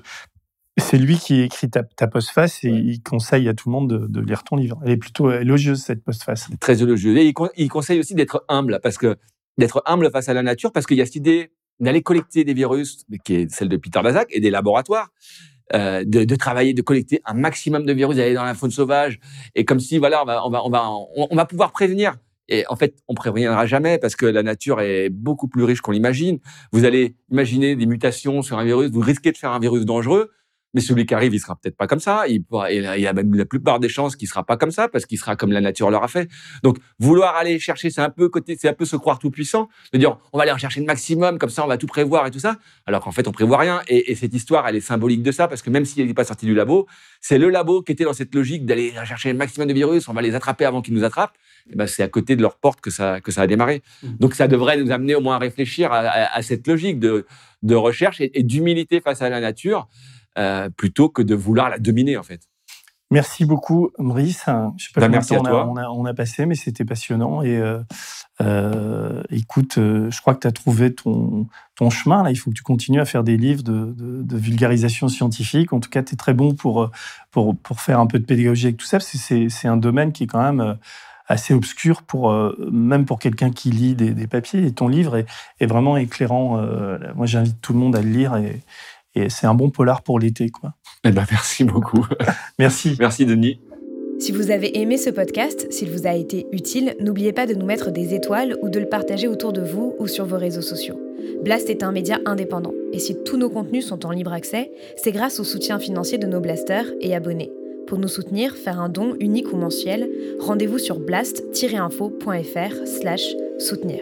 c'est lui qui écrit ta, ta postface et il conseille à tout le monde de, lire ton livre. Elle est plutôt élogieuse, cette postface. Très élogieuse. Et il, conseille aussi d'être humble parce que d'être humble face à la nature parce qu'il y a cette idée d'aller collecter des virus, qui est celle de Peter Daszak, et des laboratoires, euh, de, de, travailler, de collecter un maximum de virus, d'aller dans la faune sauvage, et comme si voilà, on va, on va, on va, on va pouvoir prévenir. Et en fait, on préviendra jamais parce que la nature est beaucoup plus riche qu'on l'imagine. Vous allez imaginer des mutations sur un virus, vous risquez de faire un virus dangereux. Mais celui qui arrive, il sera peut-être pas comme ça. Il, il a même la plupart des chances qu'il sera pas comme ça parce qu'il sera comme la nature leur a fait. Donc, vouloir aller chercher, c'est un peu côté, c'est un peu se croire tout puissant, de dire on va aller en chercher le maximum, comme ça on va tout prévoir et tout ça. Alors qu'en fait, on prévoit rien. Et, et, cette histoire, elle est symbolique de ça parce que même s'il n'est pas sorti du labo, c'est le labo qui était dans cette logique d'aller chercher le maximum de virus. On va les attraper avant qu'ils nous attrapent. Et ben, c'est à côté de leur porte que ça que ça a démarré. Mmh. Donc, ça devrait nous amener au moins à réfléchir à, à, à cette logique de de recherche et, et d'humilité face à la nature. Euh, plutôt que de vouloir la dominer en fait. Merci beaucoup, Maurice. Je sais pas combien merci toi. On, a, on, a, passé, mais c'était passionnant. Et euh, euh, écoute, je crois que tu as trouvé ton, ton chemin. Là, il faut que tu continues à faire des livres de, de, de vulgarisation scientifique. En tout cas, tu es très bon pour, pour, pour faire un peu de pédagogie avec tout ça. C'est un domaine qui est quand même assez obscur pour même pour quelqu'un qui lit des, des, papiers. Et ton livre est, est vraiment éclairant. moi, j'invite tout le monde à le lire et, et c'est un bon polar pour l'été, quoi. Eh ben, merci beaucoup. merci. Merci, Denis. Si vous avez aimé ce podcast, s'il vous a été utile, n'oubliez pas de nous mettre des étoiles ou de le partager autour de vous ou sur vos réseaux sociaux. Blast est un média indépendant, et si tous nos contenus sont en libre accès, c'est grâce au soutien financier de nos blasters et abonnés. Pour nous soutenir, faire un don unique ou mensuel, rendez-vous sur blast-info.fr slash soutenir.